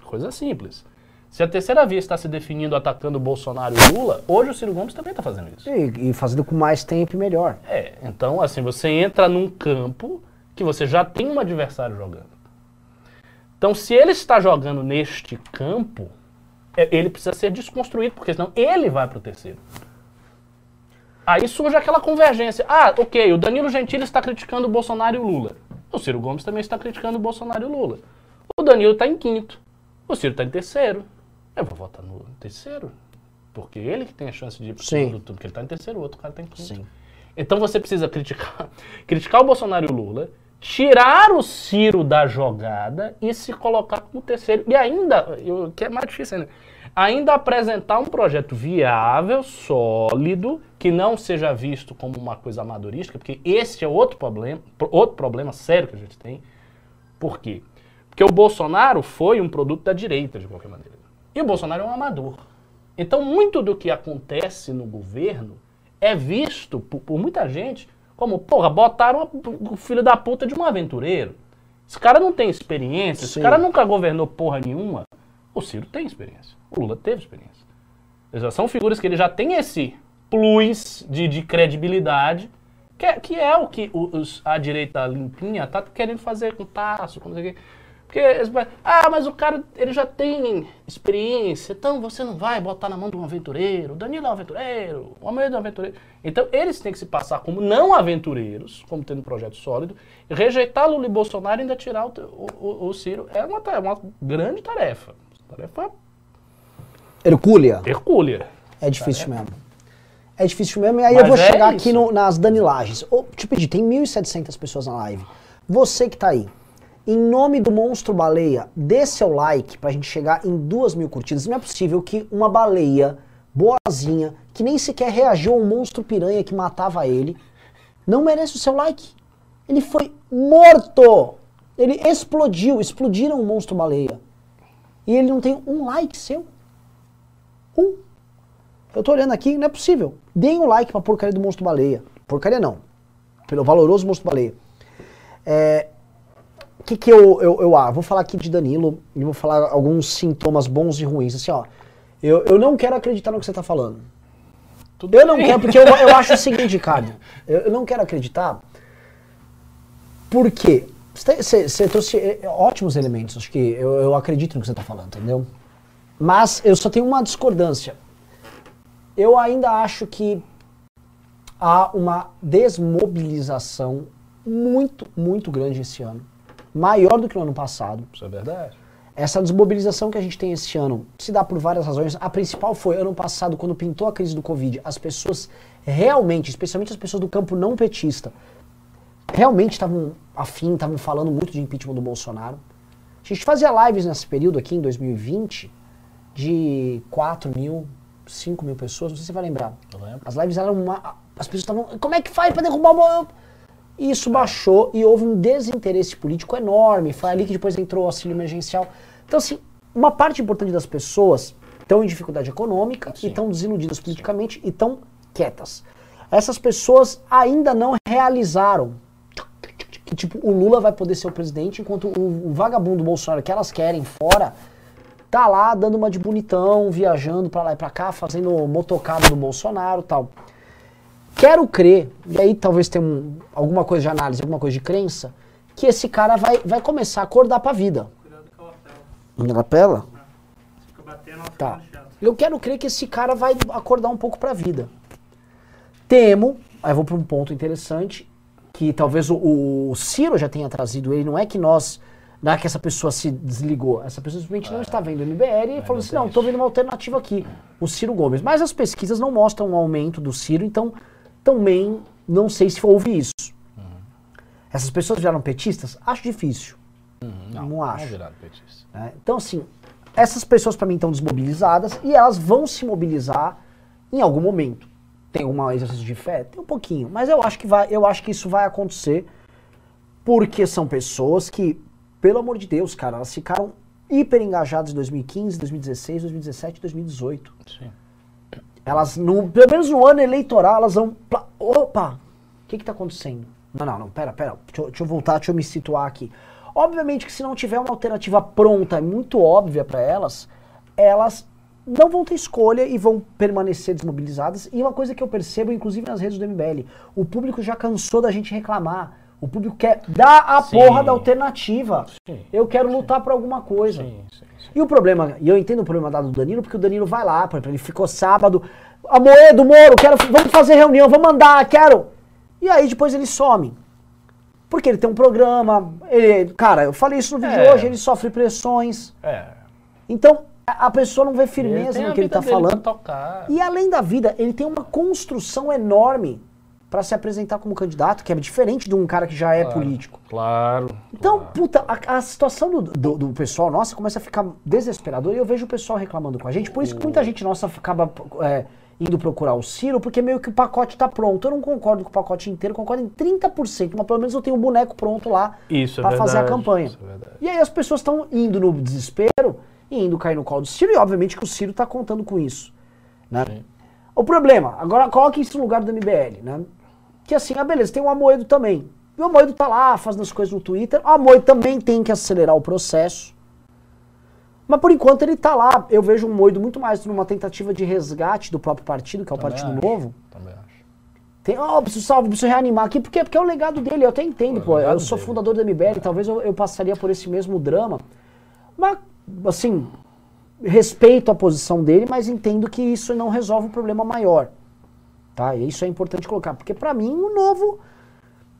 Coisa simples. Se a terceira via está se definindo atacando o Bolsonaro e o Lula, hoje o Ciro Gomes também está fazendo isso. E, e, fazendo com mais tempo e melhor. É, então assim, você entra num campo que você já tem um adversário jogando. Então, se ele está jogando neste campo, é, ele precisa ser desconstruído, porque senão ele vai para o terceiro. Aí surge aquela convergência. Ah, ok, o Danilo Gentili está criticando o Bolsonaro e o Lula. O Ciro Gomes também está criticando o Bolsonaro e o Lula. O Danilo está em quinto. O Ciro está em terceiro. Eu vou votar no terceiro. Porque ele que tem a chance de ir pro segundo turno, porque ele está em terceiro, o outro cara está em quinto. Sim. Então você precisa criticar, (laughs) criticar o Bolsonaro e o Lula, tirar o Ciro da jogada e se colocar como terceiro. E ainda, o que é mais difícil ainda, ainda apresentar um projeto viável, sólido, que não seja visto como uma coisa amadorística, porque esse é outro problema, outro problema sério que a gente tem. Por quê? Porque o Bolsonaro foi um produto da direita, de qualquer maneira. E o Bolsonaro é um amador. Então, muito do que acontece no governo é visto por, por muita gente como, porra, botaram o filho da puta de um aventureiro. Esse cara não tem experiência, Sim. esse cara nunca governou porra nenhuma. O Ciro tem experiência. O Lula teve experiência. Já são figuras que ele já tem esse plus de, de credibilidade, que é, que é o que os, a direita limpinha tá querendo fazer com Tasso, como sei porque, ah, mas o cara, ele já tem experiência, então você não vai botar na mão de um aventureiro. Danilo é um aventureiro, o Almeida é um aventureiro. Então, eles têm que se passar como não aventureiros, como tendo um projeto sólido, rejeitar Lula e Bolsonaro e ainda tirar o, o, o Ciro. É uma, é uma grande tarefa. Tarefa... Hercúlea. Hercúlea. É difícil tarefa. mesmo. É difícil mesmo. E aí mas eu vou é chegar isso. aqui no, nas danilagens. Oh, te pedir, tem 1.700 pessoas na live. Você que tá aí em nome do monstro baleia, dê seu like pra gente chegar em duas mil curtidas. Não é possível que uma baleia boazinha, que nem sequer reagiu ao monstro piranha que matava ele, não merece o seu like. Ele foi morto! Ele explodiu, explodiram o monstro baleia. E ele não tem um like seu. Um. Eu tô olhando aqui, não é possível. Deem um like pra porcaria do monstro baleia. Porcaria não. Pelo valoroso monstro baleia. É, que, que eu, eu, eu ah, vou falar aqui de Danilo e vou falar alguns sintomas bons e ruins. Assim, ó, eu, eu não quero acreditar no que você está falando. Tudo eu não bem. quero, porque eu, eu acho o seguinte, (laughs) Ricardo. Eu, eu não quero acreditar porque você trouxe é, ótimos elementos. Acho que eu, eu acredito no que você está falando, entendeu? Mas eu só tenho uma discordância. Eu ainda acho que há uma desmobilização muito, muito grande esse ano. Maior do que no ano passado. Isso é verdade. Essa desmobilização que a gente tem esse ano se dá por várias razões. A principal foi ano passado, quando pintou a crise do Covid, as pessoas realmente, especialmente as pessoas do campo não petista, realmente estavam afim, estavam falando muito de impeachment do Bolsonaro. A gente fazia lives nesse período aqui, em 2020, de 4 mil, 5 mil pessoas, não sei se você vai lembrar. As lives eram uma. As pessoas estavam. Como é que faz para derrubar o. Isso baixou e houve um desinteresse político enorme. Foi ali que depois entrou o auxílio emergencial. Então, assim, uma parte importante das pessoas estão em dificuldade econômica Sim. e estão desiludidas politicamente e estão quietas. Essas pessoas ainda não realizaram que, tipo, o Lula vai poder ser o presidente, enquanto o, o vagabundo Bolsonaro que elas querem fora tá lá dando uma de bonitão, viajando para lá e pra cá, fazendo motocada do Bolsonaro tal. Quero crer, e aí talvez tenha um, alguma coisa de análise, alguma coisa de crença, que esse cara vai, vai começar a acordar pra vida. Na lapela? Fica batendo, tá. Eu quero crer que esse cara vai acordar um pouco pra vida. Temo, aí vou para um ponto interessante, que talvez o, o, Ciro já tenha trazido ele, não é que nós, não é que essa pessoa se desligou, essa pessoa simplesmente é. não está vendo o MBL e falou assim, não, estou vendo uma alternativa aqui, o Ciro Gomes. Mas as pesquisas não mostram um aumento do Ciro, então também não sei se houve isso. Uhum. Essas pessoas viraram petistas? Acho difícil. Uhum, não, não acho. Não é, então, assim, essas pessoas para mim estão desmobilizadas e elas vão se mobilizar em algum momento. Tem algum exercício de fé? Tem um pouquinho. Mas eu acho que, vai, eu acho que isso vai acontecer porque são pessoas que, pelo amor de Deus, cara, elas ficaram hiper engajadas em 2015, 2016, 2017, 2018. Sim. Elas, no, pelo menos no ano eleitoral, elas vão. Opa! O que está acontecendo? Não, não, não, pera, pera. Deixa, deixa eu voltar, deixa eu me situar aqui. Obviamente que se não tiver uma alternativa pronta, muito óbvia para elas, elas não vão ter escolha e vão permanecer desmobilizadas. E uma coisa que eu percebo, inclusive nas redes do MBL, o público já cansou da gente reclamar. O público quer dar a sim. porra da alternativa. Sim, eu quero sim. lutar por alguma coisa. E o problema, e eu entendo o problema dado do Danilo, porque o Danilo vai lá, por exemplo, ele ficou sábado, Amoedo, Moro, quero, vamos fazer reunião, vamos mandar, quero. E aí depois ele some. Porque ele tem um programa, ele, cara, eu falei isso no vídeo é. hoje, ele sofre pressões. É. Então, a pessoa não vê firmeza no que ele está falando. E além da vida, ele tem uma construção enorme para se apresentar como candidato, que é diferente de um cara que já é claro, político. Claro. Então, claro. puta, a, a situação do, do, do, pessoal nossa começa a ficar desesperadora e eu vejo o pessoal reclamando com a gente. Por isso que muita gente nossa acaba é, indo procurar o Ciro, porque meio que o pacote está pronto. Eu não concordo com o pacote inteiro, concordo em 30%, mas pelo menos eu tenho o um boneco pronto lá é para fazer a campanha. É e aí as pessoas estão indo no desespero e indo cair no colo do Ciro, e obviamente que o Ciro está contando com isso. Né? O problema, agora coloque isso no lugar do MBL, né? Que assim, ah, beleza, tem o Amoedo também. E o Amoedo tá lá fazendo as coisas no Twitter. O Amoedo também tem que acelerar o processo. Mas por enquanto ele tá lá. Eu vejo o Moedo muito mais numa tentativa de resgate do próprio partido, que é o também Partido acho, Novo. Também acho. Tem, oh, preciso salvar, preciso reanimar aqui, porque, porque é o legado dele, eu até entendo, pô. Eu sou dele. fundador do MBL, é. talvez eu, eu passaria por esse mesmo drama. Mas, assim, respeito a posição dele, mas entendo que isso não resolve o problema maior. Tá? E isso é importante colocar, porque para mim o novo,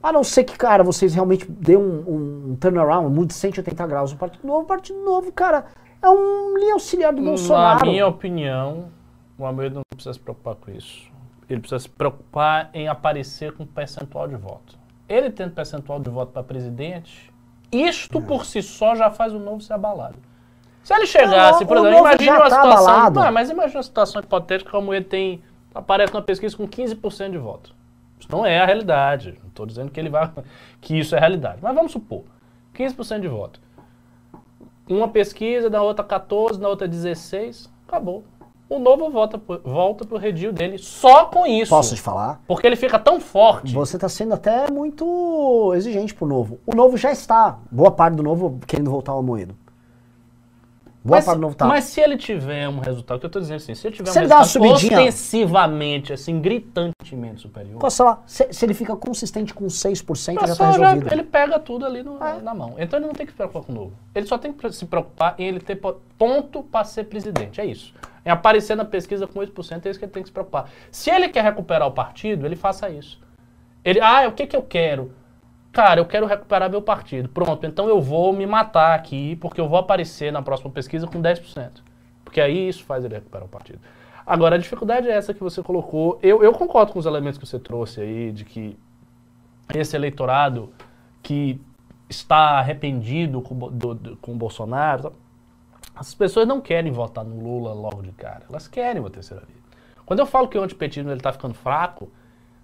a não ser que, cara, vocês realmente dêem um, um turnaround, mude 180 graus no Partido Novo, o Partido Novo, cara, é um linha auxiliar do Bolsonaro. Na minha opinião, o Amoedo não precisa se preocupar com isso. Ele precisa se preocupar em aparecer com percentual de voto. Ele tendo percentual de voto para presidente, Isto por si só já faz o novo ser abalado. Se ele chegasse, Não, por o exemplo, imagine uma tá situação. abalado. Não, mas imagine uma situação hipotética como ele tem. Aparece numa pesquisa com 15% de voto. Isso não é a realidade. Não estou dizendo que ele vai. que isso é realidade. Mas vamos supor, 15% de voto. Uma pesquisa, na outra 14, na outra 16, acabou. O novo volta, pro- volta pro redil dele só com isso. Posso te falar? Porque ele fica tão forte. Você está sendo até muito exigente pro novo. O novo já está. Boa parte do novo querendo voltar ao Moedo. Boa Mas, do novo mas se ele tiver um resultado, que eu tô dizendo assim, se ele tiver Se um ele dá uma resultado subidinha- ostensivamente, assim, gritantemente superior, Pô, sei lá, se, se ele fica consistente com 6%, já pessoal tá já- resolvido. ele pega tudo ali no- É. na mão. Então ele não tem que se preocupar com o novo. Ele só tem que se preocupar em ele ter po- ponto para ser presidente. É isso. Em aparecer na pesquisa com 8%, é isso que ele tem que se preocupar. Se ele quer recuperar o partido, ele faça isso. Ele, ah, o que, que eu quero? Cara, eu quero recuperar meu partido. Pronto, então eu vou me matar aqui, porque eu vou aparecer na próxima pesquisa com 10%. Porque aí isso faz ele recuperar o partido. Agora, a dificuldade é essa que você colocou. Eu, eu concordo com os elementos que você trouxe aí, de que esse eleitorado que está arrependido com, do- do- com o Bolsonaro, as pessoas não querem votar no Lula logo de cara. Elas querem uma terceira via. Quando eu falo que o antipetismo está ficando fraco,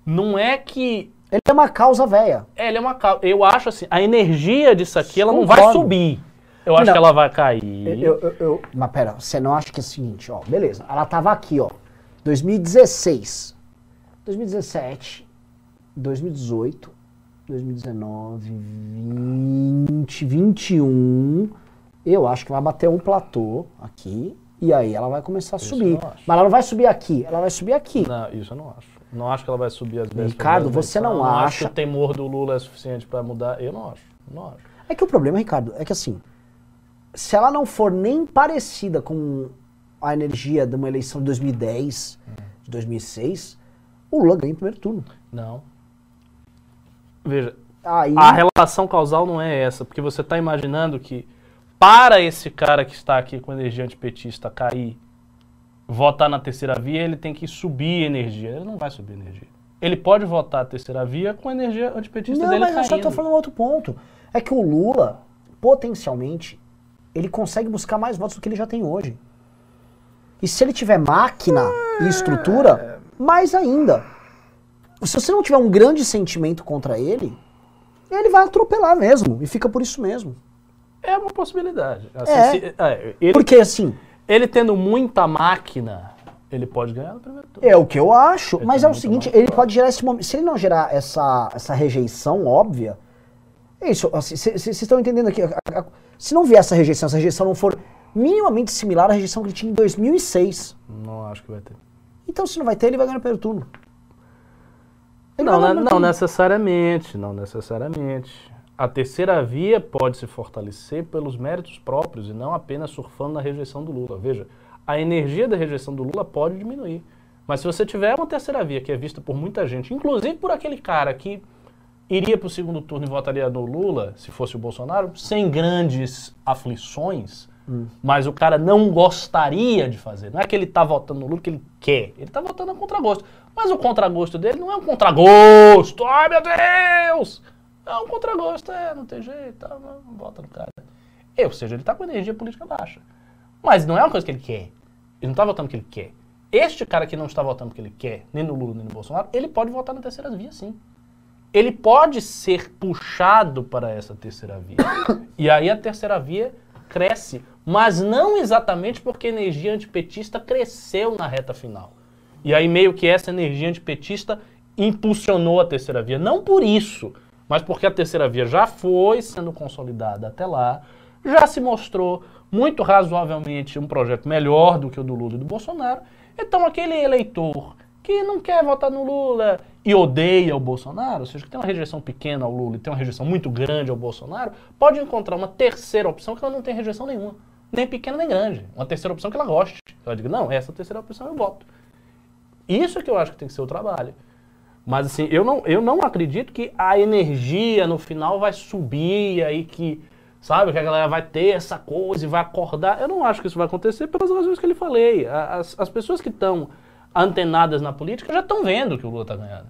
não é que Ele é uma causa velha. é, ele é uma causa. Eu acho assim, a energia disso aqui, ela não vai Concordo. subir. Eu acho Não. que ela vai cair. Eu, eu- eu- mas pera, você não acha que é o seguinte, ó, beleza. Ela tava aqui, ó, 2016, 2017, 2018, 2019, 20, 21. Eu acho que vai bater um platô aqui e aí ela vai começar a Isso subir. Mas ela não vai subir aqui, ela vai subir aqui. Não, isso eu não acho. Não acho que ela vai subir as vésperas Ricardo, você não acho acha- que o temor do Lula é suficiente para mudar. Eu não acho. Não acho. É que o problema, Ricardo, é que assim, se ela não for nem parecida com a energia de uma eleição de 2010, de 2006, o Lula ganha em primeiro turno. Não. Veja, Aí, a relação causal não é essa, porque você está imaginando que para esse cara que está aqui com energia antipetista cair, votar na terceira via, ele tem que subir energia. Ele não vai subir energia. Ele pode votar a terceira via com a energia antipetista não, dele mas eu caindo. só tô falando um outro ponto. É que o Lula, potencialmente, ele consegue buscar mais votos do que ele já tem hoje. E se ele tiver máquina e estrutura, mais ainda. Se você não tiver um grande sentimento contra ele, ele vai atropelar mesmo. E fica por isso mesmo. É uma possibilidade. Assim, É. se- é, ele, Porque assim, ele tendo muita máquina, ele pode ganhar no primeiro turno. É o que eu acho, Ele mas é o seguinte, ele pode gerar esse momento. Se ele não gerar essa, essa rejeição óbvia, é isso. Vocês estão entendendo aqui? a- a- se não vier essa rejeição, essa rejeição não for minimamente similar à rejeição que ele tinha em 2006, Não acho que vai ter. então se não vai ter, ele vai ganhar no primeiro turno. Ele Não, ganhar não, não necessariamente, não necessariamente. A terceira via pode se fortalecer pelos méritos próprios e não apenas surfando na rejeição do Lula. Veja, a energia da rejeição do Lula pode diminuir. Mas se você tiver uma terceira via que é vista por muita gente, inclusive por aquele cara que iria para o segundo turno e votaria no Lula, se fosse o Bolsonaro, sem grandes aflições, mas o cara não gostaria de fazer. Não é que ele está votando no Lula que ele quer, ele está votando a contragosto. Mas o contragosto dele não é um contragosto, ai meu Deus! É um contragosto, é, não tem jeito, tá, não, vota no cara. Ou seja, ele está com energia política baixa. Mas não é uma coisa que ele quer. Ele não está votando o que ele quer. Este cara que não está votando o que ele quer, nem no Lula, nem no Bolsonaro, ele pode votar na terceira via, sim ele pode ser puxado para essa terceira via. (coughs) E aí a terceira via cresce, mas não exatamente porque a energia antipetista cresceu na reta final. E aí meio que essa energia antipetista impulsionou a terceira via. Não por isso, mas porque a terceira via já foi sendo consolidada até lá, já se mostrou muito razoavelmente um projeto melhor do que o do Lula e do Bolsonaro. Então aquele eleitor que não quer votar no Lula e odeia o Bolsonaro, ou seja, que tem uma rejeição pequena ao Lula e tem uma rejeição muito grande ao Bolsonaro, pode encontrar uma terceira opção que ela não tem rejeição nenhuma, nem pequena nem grande. Uma terceira opção que ela goste. Ela diga, não, essa terceira opção eu voto. Isso é que eu acho que tem que ser o trabalho. Mas assim, eu não, eu não acredito que a energia no final vai subir aí que, sabe, que a galera vai ter essa coisa e vai acordar. Eu não acho que isso vai acontecer pelas razões que eu lhe falei. As, as pessoas que estão antenadas na política já estão vendo que o Lula está ganhando.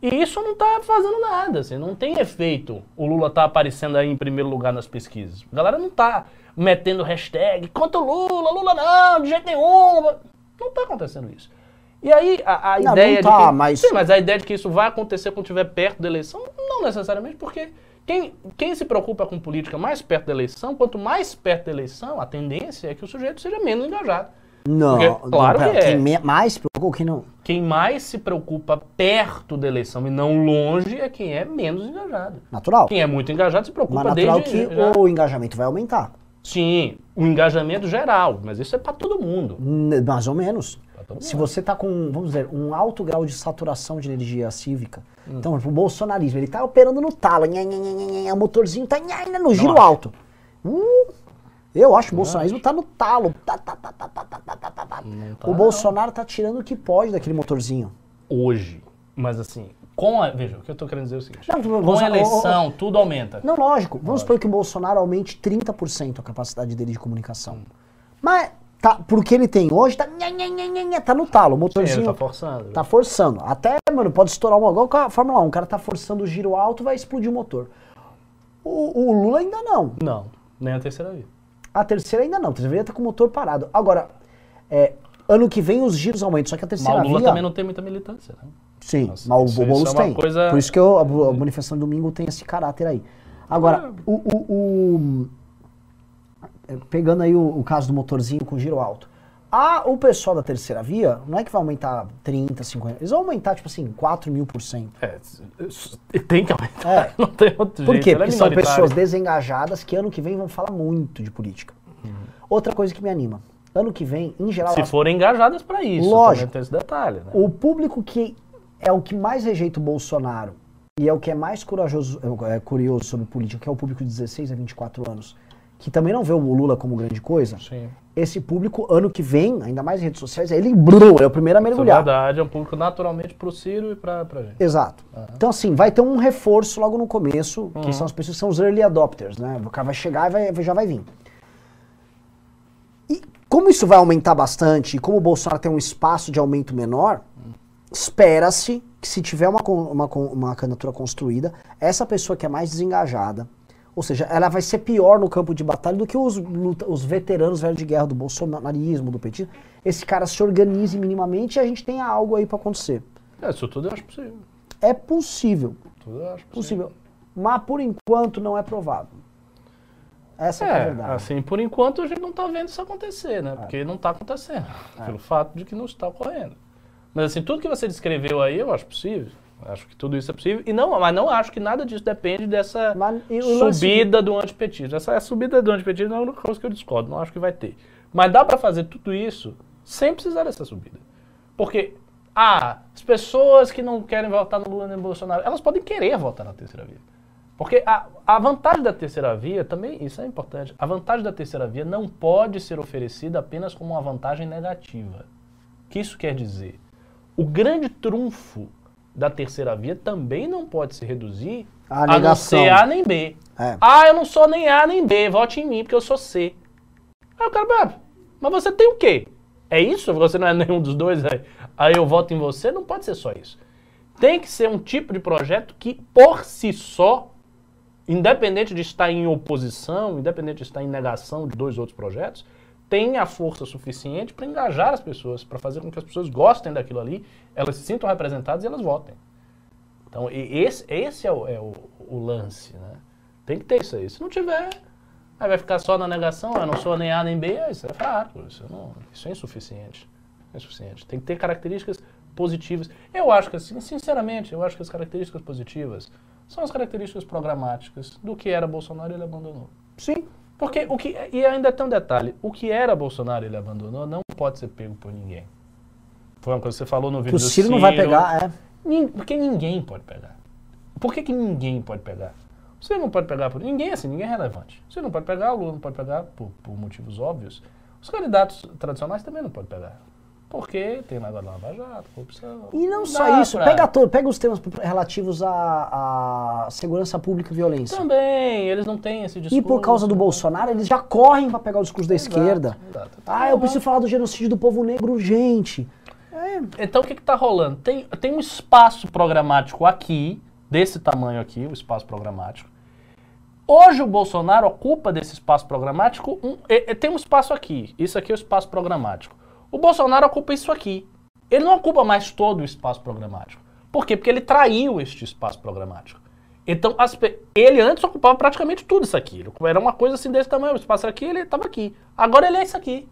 E isso não está fazendo nada, assim, não tem efeito. O Lula tá aparecendo aí em primeiro lugar nas pesquisas. A galera não tá metendo hashtag contra o Lula, Lula não, de jeito nenhum. Não está acontecendo isso. E aí a, a Não, ideia não tá, de que, mas- Sim, mas a ideia de que isso vai acontecer quando estiver perto da eleição, não necessariamente, porque quem, quem se preocupa com política mais perto da eleição, quanto mais perto da eleição, a tendência é que o sujeito seja menos engajado. Não, Porque, claro não, que é. Quem mais preocupa, quem não. Quem mais se preocupa perto da eleição e não longe é quem é menos engajado. Natural. Quem é muito engajado se preocupa Mas natural desde que já. o engajamento vai aumentar. Sim, o engajamento geral, mas isso é para todo mundo. Mais ou menos se você está com, vamos dizer, um alto grau de saturação de energia cívica, hum. então, o bolsonarismo, ele está operando no talo, nha, nha, nha, o motorzinho está no giro Nossa. alto. Eu acho que o bolsonarismo está no talo. Tá, tá, tá, o Bolsonaro está tirando o que pode daquele motorzinho. Hoje, mas assim, com a, veja, o que eu estou querendo dizer é o seguinte. Não, com a eleição, o, o, tudo aumenta. Não, lógico. Vamos lógico. supor que o Bolsonaro aumente 30% a capacidade dele de comunicação. Hum. Mas tá, porque ele tem hoje, tá, nha, nha, nha, tá no talo. O Sim, motorzinho ele tá forçando. Tá forçando. Até, mano, pode estourar uma. Igual com a Fórmula 1. O cara tá forçando o giro alto, vai explodir o motor. O, o Lula ainda não. Não, nem a terceira via. A terceira ainda não. A terceira via tá com o motor parado. Agora, é, ano que vem os giros aumentam. Só que a Mas terceira o Lula via. também não tem muita militância, né? Sim, Nossa, mas o Boulos é tem. coisa- Por isso que eu- a, a manifestação de domingo tem esse caráter aí. Agora, o, o- o- é, pegando aí o, o caso do motorzinho com giro alto. Ah, o pessoal da terceira via, não é que vai aumentar 30, 50, eles vão aumentar, tipo assim, 4 mil por cento. É, tem que aumentar, É. (laughs) não tem outro Por jeito. quê? ela é Porque são minoritária. pessoas desengajadas que ano que vem vão falar muito de política. Outra coisa que me anima. Ano que vem, em geral, Se as- forem engajadas para isso, Lógico. tem esse detalhe, né? o público que é o que mais rejeita o Bolsonaro e é o que é mais corajoso, é, curioso sobre política, que é o público de 16 a 24 anos, que também não vê o Lula como grande coisa, Sim. esse público, ano que vem, ainda mais em redes sociais, ele brum, é o primeiro a é mergulhar. verdade, é um público naturalmente pro Ciro e pra, pra gente. Exato. Então, assim, vai ter um reforço logo no começo, Uhum. que são as pessoas que são os early adopters, né? O cara vai chegar e vai- já vai vir. E como isso vai aumentar bastante, e como o Bolsonaro tem um espaço de aumento menor, espera-se que se tiver uma, uma, uma candidatura construída, essa pessoa que é mais desengajada, ou seja, ela vai ser pior no campo de batalha do que os, os veteranos velhos de guerra do bolsonarismo, do petismo. Esse cara se organize minimamente e a gente tenha algo aí para acontecer. É, isso tudo eu acho possível. É possível, Tudo eu acho possível. possível. Mas por enquanto não é provável. Essa é, é a É, verdade. assim, por enquanto a gente não está vendo isso acontecer, né? Porque não está acontecendo, pelo fato de que não está ocorrendo. Mas assim, tudo que você descreveu aí, eu acho possível. Acho que tudo isso é possível. E não, mas não acho que nada disso depende dessa Mas, o lance- subida do antipetismo. Essa a subida do antipetismo é a única coisa que eu discordo, não acho que vai ter. Mas dá para fazer tudo isso sem precisar dessa subida. Porque, ah, as pessoas que não querem votar no Lula nem no Bolsonaro, elas podem querer votar na terceira via. Porque a, a vantagem da terceira via, também, isso é importante, a vantagem da terceira via não pode ser oferecida apenas como uma vantagem negativa. O que isso quer dizer? O grande trunfo da terceira via também não pode se reduzir A a não negação. ser A nem B. É. Ah, eu não sou nem A nem B, vote em mim porque eu sou C. Aí o cara, "Ah, mas você tem o quê? É isso? Você não é nenhum dos dois? Aí, aí eu voto em você? Não pode ser só isso. Tem que ser um tipo de projeto que, por si só, independente de estar em oposição, independente de estar em negação de dois outros projetos, tenha a força suficiente para engajar as pessoas, para fazer com que as pessoas gostem daquilo ali, elas se sintam representadas e elas votem. Então, esse, esse é, o, é o- o lance, né? Tem que ter isso aí. Se não tiver, aí vai ficar só na negação, eu não sou nem A nem B, isso é fraco, isso, não, isso é insuficiente. É insuficiente. Tem que ter características positivas. Eu acho que, assim, sinceramente, eu acho que as características positivas são as características programáticas do que era Bolsonaro e ele abandonou. Sim. Porque o que. E ainda tem um detalhe: o que era Bolsonaro ele abandonou não pode ser pego por ninguém. Foi uma coisa que você falou no Que vídeo o do Ciro não vai pegar, é. Porque ninguém pode pegar. Por que, que ninguém pode pegar? Você não pode pegar por ninguém, assim, ninguém é relevante. Você não pode pegar, o Lula não pode pegar por, por motivos óbvios. Os candidatos tradicionais também não podem pegar. Porque tem negócio da Lava Jato, corrupção. E não Dá só isso, pra- pega todo, pega os temas relativos à, à segurança pública e violência. Também, eles não têm esse discurso. E por causa do Bolsonaro, eles já correm para pegar o discurso da Exato, esquerda. exato. Ah, eu preciso falar do genocídio do povo negro urgente. Então o que está rolando? Tem, tem um espaço programático aqui, desse tamanho aqui, o espaço programático. Hoje o Bolsonaro ocupa desse espaço programático, um, é, é, tem um espaço aqui, isso aqui é o espaço programático. O Bolsonaro ocupa isso aqui. Ele não ocupa mais todo o espaço programático. Por quê? Porque ele traiu este espaço programático. Então, as, ele antes ocupava praticamente tudo isso aqui. Era uma coisa assim desse tamanho. O espaço aqui, ele estava aqui. Agora ele é isso aqui.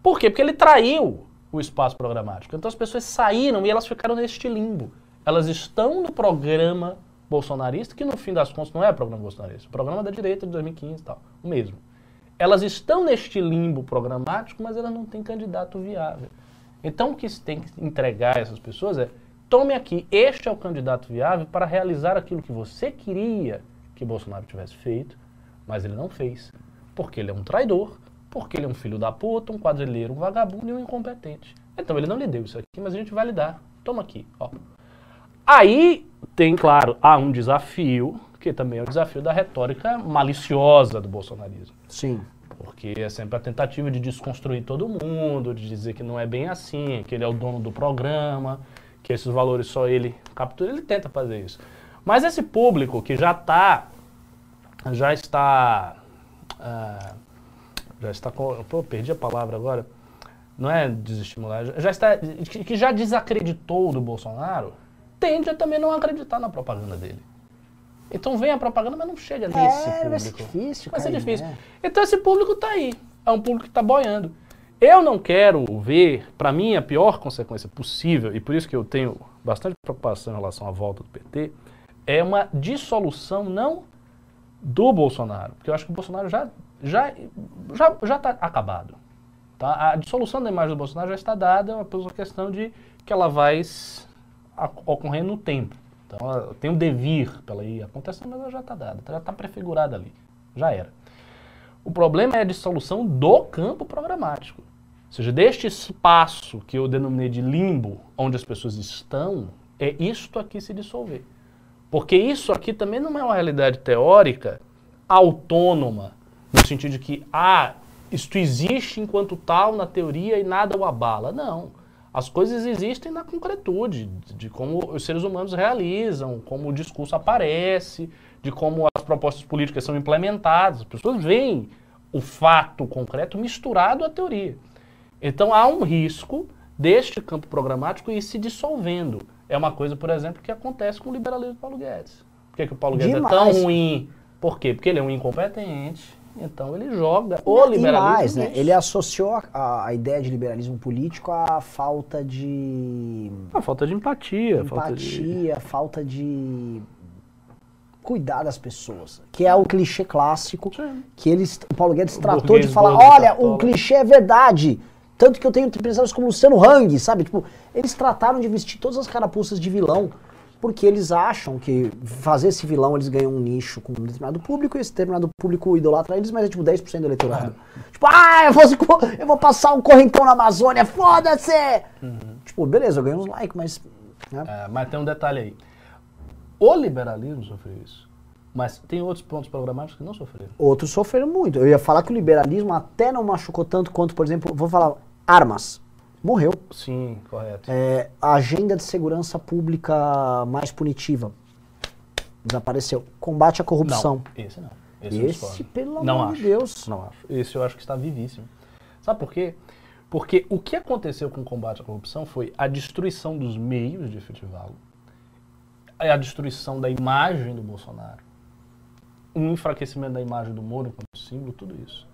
Por quê? Porque ele traiu o espaço programático. Então as pessoas saíram e elas ficaram neste limbo. Elas estão no programa bolsonarista, que no fim das contas não é programa bolsonarista, é o programa da direita de 2015 e tal, o mesmo. Elas estão neste limbo programático, mas elas não têm candidato viável. Então o que se tem que entregar a essas pessoas é tome aqui, este é o candidato viável para realizar aquilo que você queria que Bolsonaro tivesse feito, mas ele não fez. Porque ele é um traidor, porque ele é um filho da puta, um quadrilheiro, um vagabundo e um incompetente. Então ele não lhe deu isso aqui, mas a gente vai lhe dar. Toma aqui, ó. Aí tem, claro, há um desafio, que também é o desafio da retórica maliciosa do bolsonarismo. Sim. Porque é sempre a tentativa de desconstruir todo mundo, de dizer que não é bem assim, que ele é o dono do programa, que esses valores só ele captura, ele tenta fazer isso. Mas esse público que já está, já está, uh, já está com, pô, perdi a palavra agora, não é desestimular, já está, que já desacreditou do Bolsonaro, tende a também não acreditar na propaganda dele. Então vem a propaganda, mas não chega é, nesse público. Vai ser difícil, Vai ser difícil. Né? Então esse público está aí. É um público que está boiando. Eu não quero ver, para mim, a pior consequência possível, e por isso que eu tenho bastante preocupação em relação à volta do PT, é uma dissolução não do Bolsonaro, porque eu acho que o Bolsonaro já já já já está acabado. Tá? A dissolução da imagem do Bolsonaro já está dada, é uma questão de que ela vai ocorrer no tempo. Então, tem um devir pela ir acontecendo, mas ela já está dada, já está prefigurada ali, já era. O problema é a dissolução do campo programático. Ou seja, deste espaço que eu denominei de limbo, onde as pessoas estão, é isto aqui se dissolver. Porque isso aqui também não é uma realidade teórica autônoma, no sentido de que, ah, isto existe enquanto tal na teoria e nada o abala. Não. As coisas existem na concretude, de como os seres humanos realizam, como o discurso aparece, de como as propostas políticas são implementadas. As pessoas veem o fato concreto misturado à teoria. Então há um risco deste campo programático ir se dissolvendo. É uma coisa, por exemplo, que acontece com o liberalismo do Paulo Guedes. Por que, que o Paulo Guedes Demais. é tão ruim? Por quê? Porque ele é um incompetente. Então ele joga o liberalismo. Mais, né? Ele associou a, a, ideia de liberalismo político à falta de. A falta de empatia. Empatia, falta de, falta de cuidar das pessoas, que é o clichê clássico Sim. que eles, o Paulo Guedes o tratou de falar, olha, o clichê é verdade. Tanto que eu tenho empresários como Luciano Hang, sabe? Tipo, eles trataram de vestir todas as carapuças de vilão, porque eles acham que fazer esse vilão eles ganham um nicho com um determinado público e esse determinado público idolatra eles, mas é tipo 10% do eleitorado. É. Tipo, ah, eu vou, eu vou passar um correntão na Amazônia, foda-se! Uhum. Tipo, beleza, eu ganho uns likes, mas. Né? É, mas tem um detalhe aí. O liberalismo sofreu isso. Mas tem outros pontos programáticos que não sofreram. Outros sofreram muito. Eu ia falar que o liberalismo até não machucou tanto quanto, por exemplo, vou falar, armas. Morreu. Sim, correto. É, a agenda de segurança pública mais punitiva desapareceu. Combate à corrupção. Não, esse não. Esse, esse pelo não amor acho, de Deus. Não acho. Esse eu acho que está vivíssimo. Sabe por quê? Porque o que aconteceu com o combate à corrupção foi a destruição dos meios de efetivá-lo, a destruição da imagem do Bolsonaro, um enfraquecimento da imagem do Moro enquanto símbolo, tudo isso.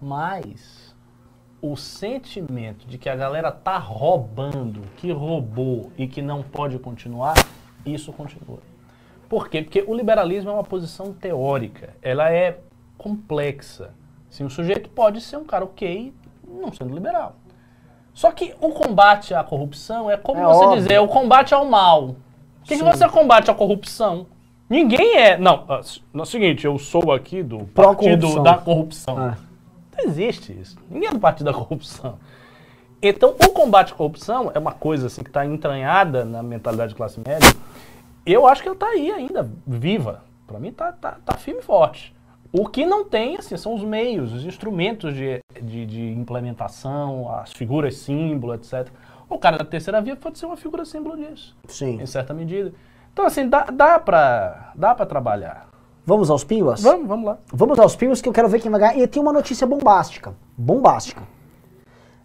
Mas o sentimento de que a galera tá roubando, que roubou e que não pode continuar, isso continua. Por quê? Porque o liberalismo é uma posição teórica, ela é complexa. Sim, o sujeito pode ser um cara ok não sendo liberal. Só que o combate à corrupção é como é você óbvio. dizer, o combate ao mal. O que, que você combate à corrupção? Ninguém é. Não, é o seguinte, eu sou aqui do Partido da Corrupção. Ah. Não existe isso. Ninguém é do Partido da Corrupção. Então, o combate à corrupção é uma coisa assim, que está entranhada na mentalidade de classe média. Eu acho que ela está aí ainda, viva. Para mim, está tá, tá firme e forte. O que não tem, assim, são os meios, os instrumentos de, de, de implementação, as figuras símbolo, etc. O cara da terceira via pode ser uma figura símbolo disso, Sim. em certa medida. Então, assim, dá, dá para dá pra trabalhar. Vamos aos pimbas? Vamos, vamos lá. Vamos aos pimbas que eu quero ver quem vai ganhar. E tem uma notícia bombástica. Bombástica.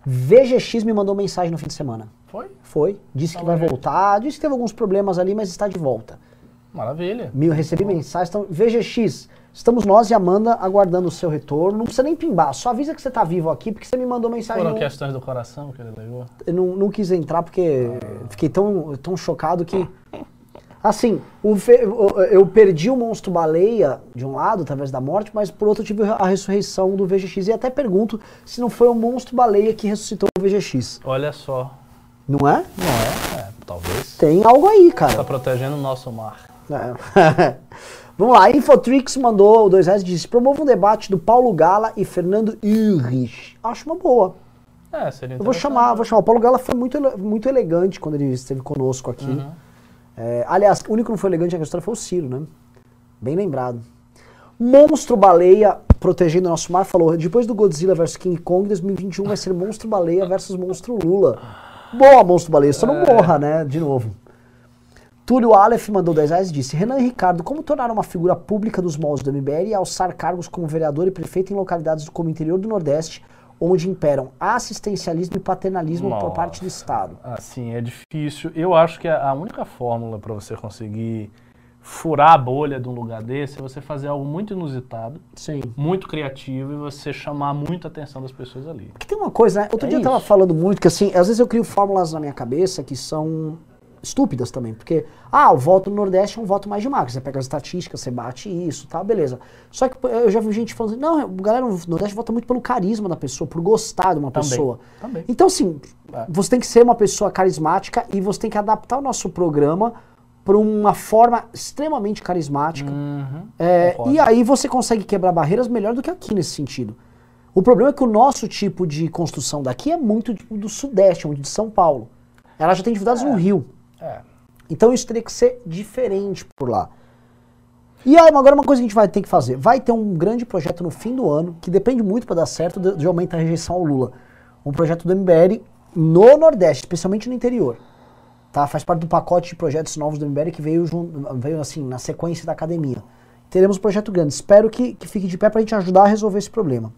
VGX me mandou mensagem no fim de semana. Foi? Foi. Disse que vai voltar. Disse que teve alguns problemas ali, mas está de volta. Maravilha. Me recebi mensagem. Então, VGX, estamos nós e Amanda aguardando o seu retorno. Não precisa nem pimbar. Só avisa que você está vivo aqui, porque você me mandou mensagem. Foram no- questões do coração que ele levou. Eu não, não quis entrar porque fiquei tão, tão chocado que. Assim, fe- eu perdi o monstro baleia de um lado, através da morte, mas por outro eu tive a ressurreição do VGX. E até pergunto se não foi o monstro baleia que ressuscitou o VGX. Olha só. Não é? Não é? É, talvez. Tem algo aí, Está cara. protegendo o nosso mar. É. (laughs) Vamos lá, Infotrix mandou dois reais e disse: promova um debate do Paulo Gala e Fernando Ulrich. Acho uma boa. É, seria Eu vou chamar, vou chamar. O Paulo Gala foi muito, muito elegante quando ele esteve conosco aqui. Uhum. É, aliás, o único que não foi elegante na história foi o Ciro, né? Bem lembrado. Monstro Baleia, protegendo o nosso mar, falou: depois do Godzilla vs King Kong, 2021 vai ser Monstro Baleia versus Monstro Lula. Boa, Monstro Baleia, só não É. morra, né? De novo. Túlio Aleph mandou 10 reais e disse: Renan e Ricardo, como tornar uma figura pública dos moldes do MBL e alçar cargos como vereador e prefeito em localidades como o interior do Nordeste, onde imperam assistencialismo e paternalismo por Nossa. parte do Estado? Assim, é difícil. Eu acho que a única fórmula para você conseguir furar a bolha de um lugar desse é você fazer algo muito inusitado, Sim. muito criativo e você chamar muito a atenção das pessoas ali. Porque tem uma coisa, né? Outro É dia eu tava isso. falando muito que assim, às vezes eu crio fórmulas na minha cabeça que são estúpidas também, porque ah, o voto no Nordeste é um voto mais de marca, você pega as estatísticas, você bate isso, tá, beleza. Só que eu já vi gente falando assim, não, a galera no Nordeste vota muito pelo carisma da pessoa, por gostar de uma Também. pessoa. Também. Então assim, É. você tem que ser uma pessoa carismática e você tem que adaptar o nosso programa para uma forma extremamente carismática. Uhum, É, e aí você consegue quebrar barreiras melhor do que aqui nesse sentido. O problema é que o nosso tipo de construção daqui é muito do Sudeste, muito de São Paulo. Ela já tem dificuldades no Rio. É. Então isso teria que ser diferente por lá. E aí, agora uma coisa que a gente vai ter que fazer. Vai ter um grande projeto no fim do ano, que depende muito para dar certo, de, de aumentar a rejeição ao Lula. Um projeto do MBL no Nordeste, especialmente no interior. Tá? Faz parte do pacote de projetos novos do MBL que veio, veio assim, na sequência da academia. Teremos um projeto grande. Espero que, que fique de pé pra gente ajudar a resolver esse problema.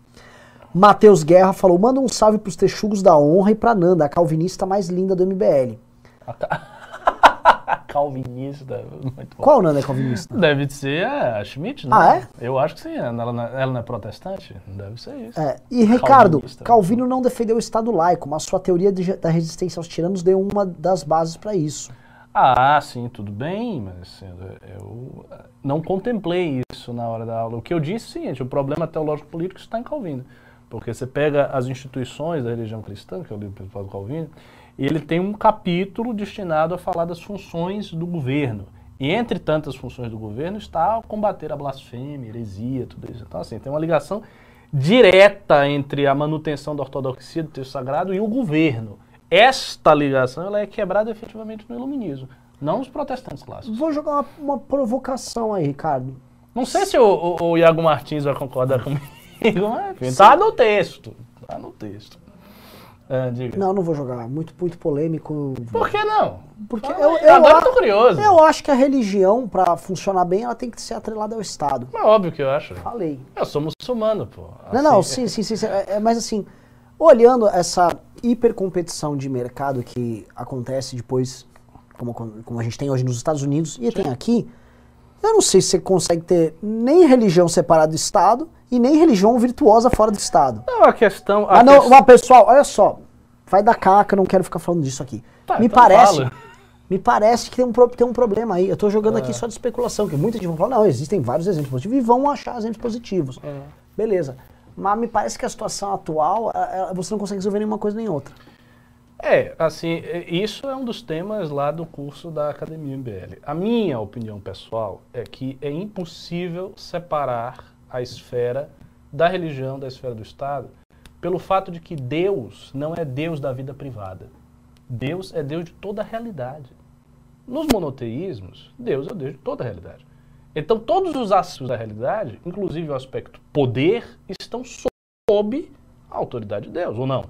Matheus Guerra falou: manda um salve pros texugos da honra e pra Nanda, a calvinista mais linda do MBL. Calvinista. Muito bom. Qual Nanda é calvinista? Deve ser a Schmidt, né? Ah, é? Eu acho que sim. Ela, não- ela não é protestante? Deve ser isso. É, e Ricardo, Calvinista. Calvino não defendeu o Estado laico, mas sua teoria de- da resistência aos tiranos deu uma das bases para isso. Ah, sim, tudo bem, mas assim, eu não contemplei isso na hora da aula. O que eu disse é o seguinte, o problema teológico-político está em Calvino. Porque você pega as instituições da religião cristã, que é o livro principal do Calvino, ele tem um capítulo destinado a falar das funções do governo. E entre tantas funções do governo está combater a blasfêmia, heresia, tudo isso. Então, assim, tem uma ligação direta entre a manutenção da ortodoxia do texto sagrado e o governo. Esta ligação ela é quebrada efetivamente no iluminismo, não nos protestantes clássicos. Vou jogar uma, uma provocação aí, Ricardo. Não sei se o, o- o Iago Martins vai concordar comigo, (laughs) mas enfim, tá no texto. Tá no texto. É, diga. Não, não vou jogar. Muito, muito polêmico. Por que não? Porque Fala eu, eu, Agora a- tô curioso. eu acho que a religião, pra funcionar bem, ela tem que ser atrelada ao Estado. É óbvio que eu acho. Falei. Eu sou muçulmano, pô. Não, não, Assim, sim, sim, sim. sim, é- é, mas assim, olhando essa hipercompetição de mercado que acontece depois, como, como a gente tem hoje nos Estados Unidos e tem aqui, eu não sei se você consegue ter nem religião separada do Estado e nem religião virtuosa fora do Estado. Não, a questão. A Ah, não, ques- mas pessoal, olha só, vai dar caca, eu não quero ficar falando disso aqui. Tá, me então parece, fala. (laughs) me parece que tem um, tem um problema aí. Eu tô jogando É. aqui só de especulação, que muita gente vai falar, não, existem vários exemplos positivos e vão achar exemplos positivos. É. Beleza. Mas me parece que a situação atual, a- a- você não consegue resolver nenhuma coisa nem outra. É, assim, é- isso é um dos temas lá do curso da Academia MBL. A minha opinião pessoal é que é impossível separar a esfera da religião da esfera do Estado pelo fato de que Deus não é Deus da vida privada. Deus é Deus de toda a realidade. Nos monoteísmos, Deus é o Deus de toda a realidade. Então, todos os aspectos da realidade, inclusive o aspecto poder, estão sob a autoridade de Deus, ou não?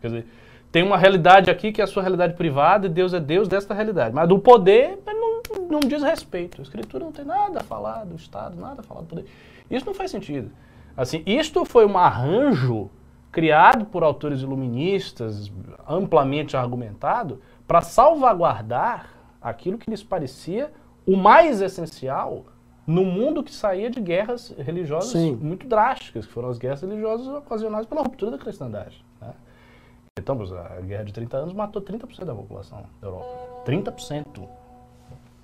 Quer dizer, tem uma realidade aqui que é a sua realidade privada e Deus é Deus desta realidade. Mas do poder, não, não diz respeito. A Escritura não tem nada a falar do Estado, nada a falar do poder. Isso não faz sentido. Assim, isto foi um arranjo criado por autores iluministas, amplamente argumentado, para salvaguardar aquilo que lhes parecia o mais essencial no mundo que saía de guerras religiosas Sim. muito drásticas, que foram as guerras religiosas ocasionadas pela ruptura da cristandade. Então, a guerra de 30 anos matou 30% da população da Europa. 30%.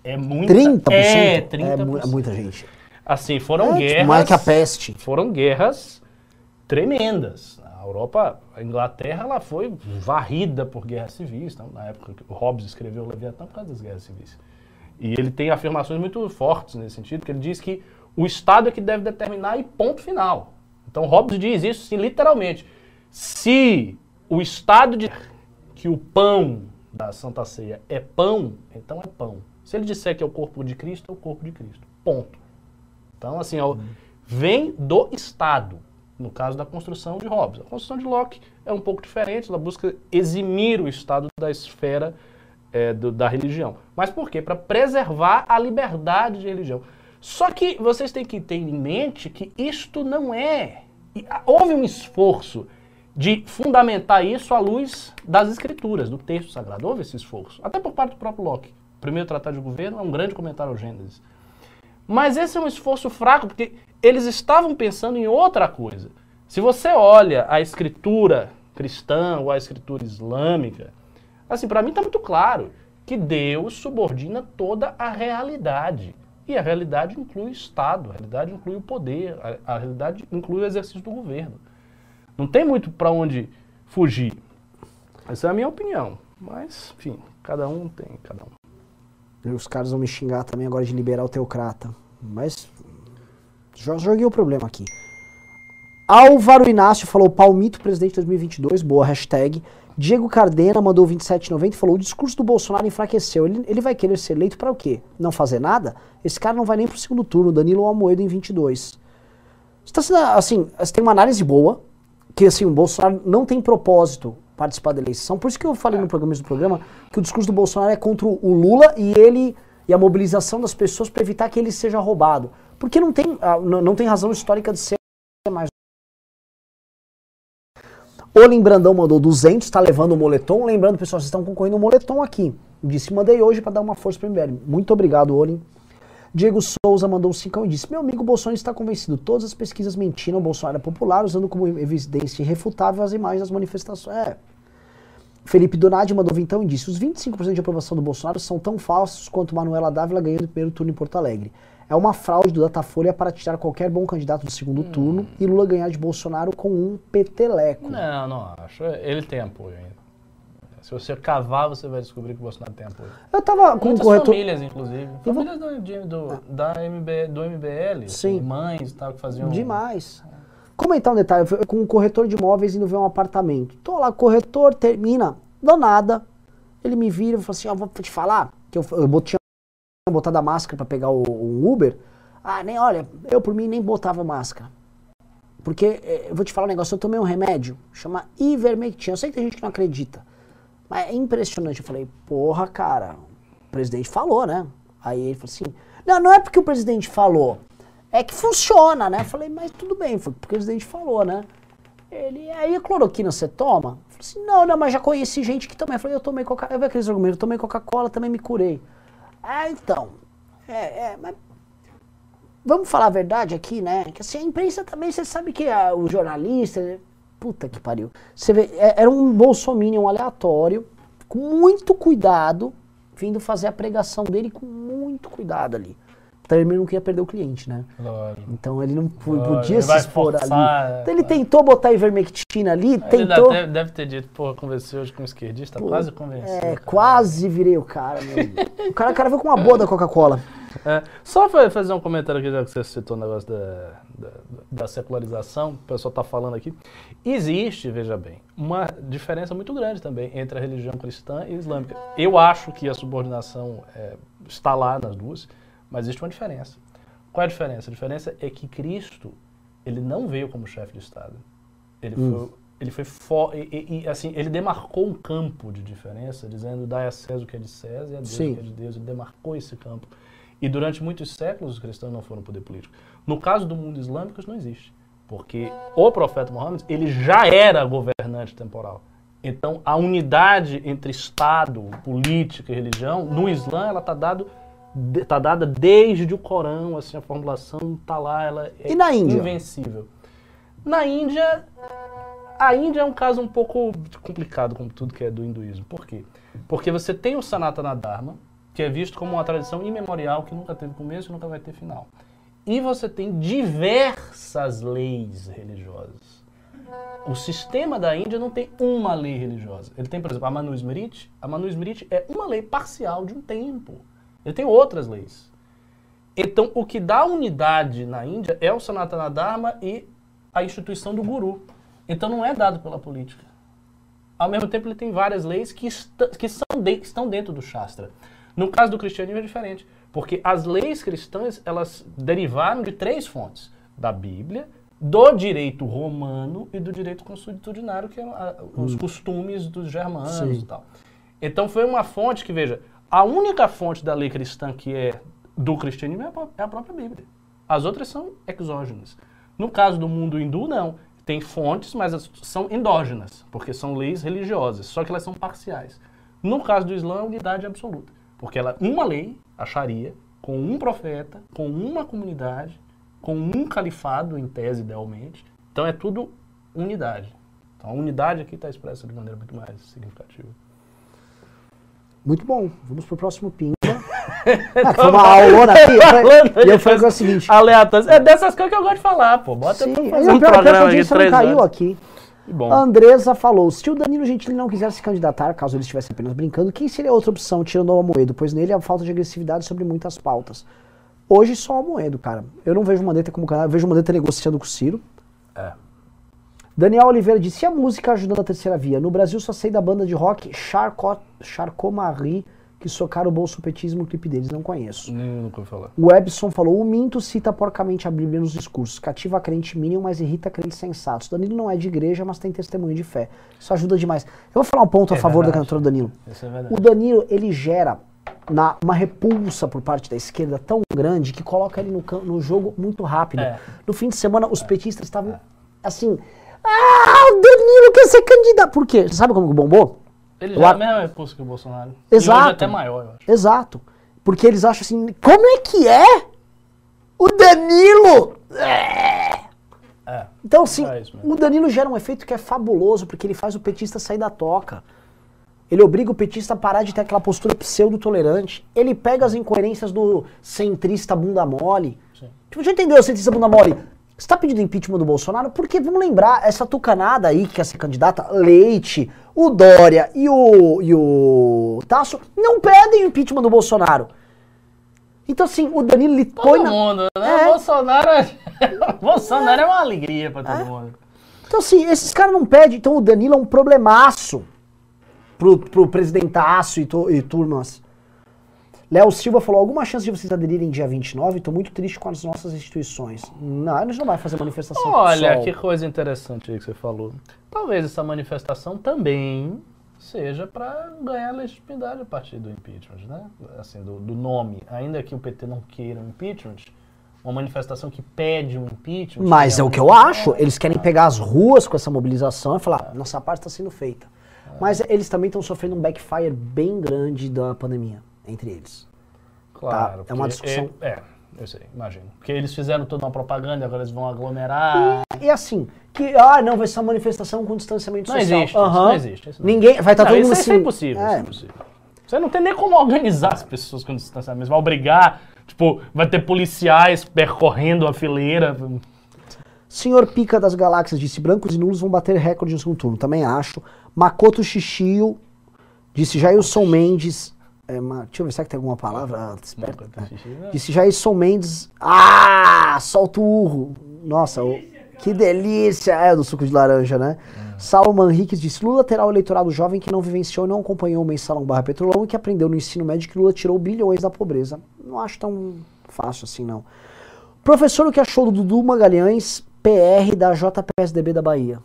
É muita, 30%? É, 30%. É, é muita gente. Assim, foram é, guerras... Tipo, mais que a peste. Foram guerras tremendas. A Europa, a Inglaterra, ela foi varrida por guerras civis. Então, na época que o Hobbes escreveu o Leviatã por causa das guerras civis. E ele tem afirmações muito fortes nesse sentido, que ele diz que o Estado é que deve determinar e ponto final. Então Hobbes diz isso sim, literalmente. Se o Estado diz que o pão da Santa Ceia é pão, então é pão. Se ele disser que é o corpo de Cristo, é o corpo de Cristo. Ponto. Então, assim, vem do Estado, no caso da construção de Hobbes. A construção de Locke é um pouco diferente, ela busca eximir o Estado da esfera é, do, da religião. Mas por quê? Para preservar a liberdade de religião. Só que vocês têm que ter em mente que isto não é. Houve um esforço de fundamentar isso à luz das escrituras, do texto sagrado. Houve esse esforço, até por parte do próprio Locke. O primeiro tratado de governo é um grande comentário ao Gênesis. Mas esse é um esforço fraco, porque eles estavam pensando em outra coisa. Se você olha a escritura cristã ou a escritura islâmica, assim, para mim está muito claro que Deus subordina toda a realidade. E a realidade inclui o Estado, a realidade inclui o poder, a, a realidade inclui o exercício do governo. Não tem muito para onde fugir. Essa é a minha opinião. Mas, enfim, cada um tem, cada um. Os caras vão me xingar também agora de liberar o teocrata. Mas já joguei o problema aqui. Álvaro Inácio falou Palmito presidente 2022, boa hashtag. Diego Cardena mandou 27,90 e falou: o discurso do Bolsonaro enfraqueceu. Ele, ele vai querer ser eleito para o quê? Não fazer nada? Esse cara não vai nem para o segundo turno, Danilo Almoedo em 22. Está sendo, assim, tem uma análise boa, que assim, o Bolsonaro não tem propósito participar da eleição. Por isso que eu falei no programa do programa que o discurso do Bolsonaro é contra o Lula e ele e a mobilização das pessoas para evitar que ele seja roubado. Porque não tem, ah, não tem razão histórica de ser mais. Olim Brandão mandou 200, está levando o moletom. Lembrando, pessoal, vocês estão concorrendo o moletom aqui. Disse, mandei hoje para dar uma força para o MBL. Muito obrigado, Olim. Diego Souza mandou um 5 e disse: Meu amigo Bolsonaro está convencido. Todas as pesquisas mentiram. O Bolsonaro é popular, usando como evidência irrefutável as imagens das manifestações. É. Felipe Donadi mandou então e disse: Os 25% de aprovação do Bolsonaro são tão falsos quanto Manuela Dávila ganhando o primeiro turno em Porto Alegre. É uma fraude do Datafolha para tirar qualquer bom candidato do segundo hum. turno e Lula ganhar de Bolsonaro com um peteleco. Não, não acho. Ele tem apoio ainda. Se você cavar, você vai descobrir que o Bolsonaro tem apoio. Eu tava com Muitas corretor... famílias, inclusive. Famílias do, do, da MB, do MBL. Sim. Mães e tal, que faziam... Demais. Comentar um detalhe. Eu com um corretor de imóveis indo ver um apartamento. Tô lá, corretor, termina. Do nada. Ele me vira e fala assim, ó, oh, vou te falar. Que eu, eu tinha botado a máscara para pegar o, o Uber. Ah, nem, olha, eu por mim nem botava máscara. Porque, eh, eu vou te falar um negócio, eu tomei um remédio, chama Ivermectin. Eu sei que tem gente que não acredita. Mas é impressionante. Eu falei, porra, cara, o presidente falou, né? Aí ele falou assim: não, não é porque o presidente falou, é que funciona, né? Eu falei, mas tudo bem, foi porque o presidente falou, né? Ele, aí cloroquina você toma? Eu falei assim, não, não, mas já conheci gente que também. Eu falei, eu tomei Coca-Cola, eu aqueles argumentos, eu tomei Coca-Cola, também me curei. Ah, então, é, é, mas vamos falar a verdade aqui, né? Que assim, a imprensa também, você sabe que a, o jornalista, Puta que pariu. Você vê, é, era um bolsominion aleatório, com muito cuidado, vindo fazer a pregação dele com muito cuidado ali. Então ele não queria perder o cliente, né? Lógico. Então ele não Lógico. podia ele se expor forçar, ali. Então ele tentou botar ivermectina ali, ele tentou... Deve, deve ter dito, pô, convenceu hoje com um esquerdista, Pô, quase convenceu. É, quase virei o cara, meu. o cara, o cara veio com uma boa da Coca-Cola. É, só fazer um comentário aqui, já que você citou o negócio da, da, da secularização, o pessoal está falando aqui. Existe, veja bem, uma diferença muito grande também entre a religião cristã e islâmica. Eu acho que a subordinação é, está lá nas duas, mas existe uma diferença. Qual é a diferença? A diferença é que Cristo, ele não veio como chefe de Estado. Ele hum. foi ele foi fo e, e, assim, ele demarcou um campo de diferença, dizendo dai a César o que é de César e a Deus Sim. o que é de Deus. Ele demarcou esse campo. E durante muitos séculos os cristãos não foram poder político. No caso do mundo islâmico isso não existe, porque o profeta Muhammad, ele já era governante temporal. Então a unidade entre Estado, política e religião, no Islã ela está dado tá dada desde o Corão, assim, a formulação está lá, ela é E na Índia? invencível. Na Índia, a Índia é um caso um pouco complicado, como tudo que é do hinduísmo. Por quê? Porque você tem o Sanatana Dharma, que é visto como uma tradição imemorial que nunca teve começo e nunca vai ter final. E você tem diversas leis religiosas. O sistema da Índia não tem uma lei religiosa. Ele tem, por exemplo, a Manu Smriti. A Manu Smriti é uma lei parcial de um tempo. Ele tem outras leis. Então, o que dá unidade na Índia é o Sanatana Dharma e a instituição do guru. Então, não é dado pela política. Ao mesmo tempo, ele tem várias leis que, que, são de que estão dentro do Shastra. No caso do cristianismo é diferente, porque as leis cristãs, elas derivaram de três fontes. Da Bíblia, do direito romano e do direito consuetudinário, que é a, os hum. costumes dos germanos Sim. e tal. Então, foi uma fonte que, veja, a única fonte da lei cristã que é do cristianismo é a própria Bíblia. As outras são exógenas. No caso do mundo hindu, não. Tem fontes, mas são endógenas, porque são leis religiosas, só que elas são parciais. No caso do Islã, é unidade absoluta, porque ela uma lei, a Sharia, com um profeta, com uma comunidade, com um califado, em tese, idealmente. Então é tudo unidade. Então a unidade aqui está expressa de maneira muito mais significativa. Muito bom. Vamos pro próximo pimba. (laughs) ah, foi uma aulona aqui. e eu falei o seguinte. Aleatórias. É dessas coisas que eu gosto de falar, pô. Bota Sim, um pior, programa pior não caiu aqui. Bom. A Andresa falou: se o Danilo Gentili não quiser se candidatar, caso ele estivesse apenas brincando, quem seria outra opção, tirando o Amoedo? Pois nele há falta de agressividade sobre muitas pautas. Hoje só o Amoedo, cara. Eu não vejo o Mandetta como canal, eu vejo o Mandetta negociando com o Ciro. É. Daniel Oliveira disse: e a música ajudando a terceira via? No Brasil só sei da banda de rock Charcot, Charcot-Marie, que socaram o bolsopetismo no clipe deles. Não conheço. Nem nunca ouvi falar. O Ebson falou: o Minto cita porcamente a Bíblia nos discursos. Cativa a crente mínimo, mas irrita crentes sensatos. Danilo não é de igreja, mas tem testemunho de fé. Isso ajuda demais. Eu vou falar um ponto é a favor verdade. da cantora Danilo. Isso é verdade. O Danilo, ele gera na, uma repulsa por parte da esquerda tão grande que coloca ele no, no jogo muito rápido. É. No fim de semana, os é. petistas estavam é. assim ah, o Danilo quer ser candidato. Por quê? Você sabe como bombou? Ele já o... é a mesma repulsa que o Bolsonaro. Exato. E até maior, eu acho. Exato. Porque eles acham assim, como é que é? O Danilo! É. É, então, assim, é o Danilo gera um efeito que é fabuloso, porque ele faz o petista sair da toca. Ele obriga o petista a parar de ter aquela postura pseudo-tolerante. Ele pega as incoerências do centrista bunda mole. Sim. Tipo, já entendeu o centrista bunda mole? Você está pedindo impeachment do Bolsonaro porque, vamos lembrar, essa tucanada aí que quer ser candidata, Leite, o Dória e o, e o Tasso, não pedem impeachment do Bolsonaro. Então, assim, o Danilo ele todo põe. Todo mundo, na... né? É. Bolsonaro, é- (laughs) Bolsonaro é uma alegria para todo é. mundo. Então, assim, esses caras não pedem. Então, o Danilo é um problemaço pro, pro presidentaço e, tu, e turmas. Léo Silva falou: alguma chance de vocês aderirem dia 29? Estou muito triste com as nossas instituições. Não, a gente não vai fazer manifestação. Olha, que coisa interessante aí que você falou. Talvez essa manifestação também seja para ganhar legitimidade a partir do impeachment, né? Assim, do, do, nome. Ainda que o PT não queira um impeachment, uma manifestação que pede um impeachment. Mas é, é o que eu acho. Eles querem pegar as ruas com essa mobilização e falar: nossa parte está sendo feita. É. Mas eles também estão sofrendo um backfire bem grande da pandemia entre eles. Claro. Tá? É uma discussão. É, é, eu sei, imagino. Porque eles fizeram toda uma propaganda, agora eles vão aglomerar. E, e assim, que, ah, não, vai ser uma manifestação com distanciamento não social. Existe, uhum. Não existe, isso não Ninguém, vai estar tá todo mundo assim. Isso é impossível, é. isso é impossível. Você não tem nem como organizar as pessoas com distanciamento. Vai obrigar, tipo, vai ter policiais percorrendo a fileira. Senhor Pica das Galáxias disse: brancos e nulos vão bater recorde no segundo turno. Também acho. Makoto Shishio disse: Jailson Mendes é uma, deixa eu ver, será que tem alguma palavra? Ah, esperto. É. Disse Jairson Mendes. Ah! Solta o urro. Nossa, o, que delícia! É, do suco de laranja, né? Salman Henriques disse: Lula terá o eleitorado jovem que não vivenciou e não acompanhou o mensalão barra petrolão e que aprendeu no ensino médio que Lula tirou bilhões da pobreza. Não acho tão fácil assim, não. Professor, o que achou do Dudu Magalhães, PR da JPSDB da Bahia?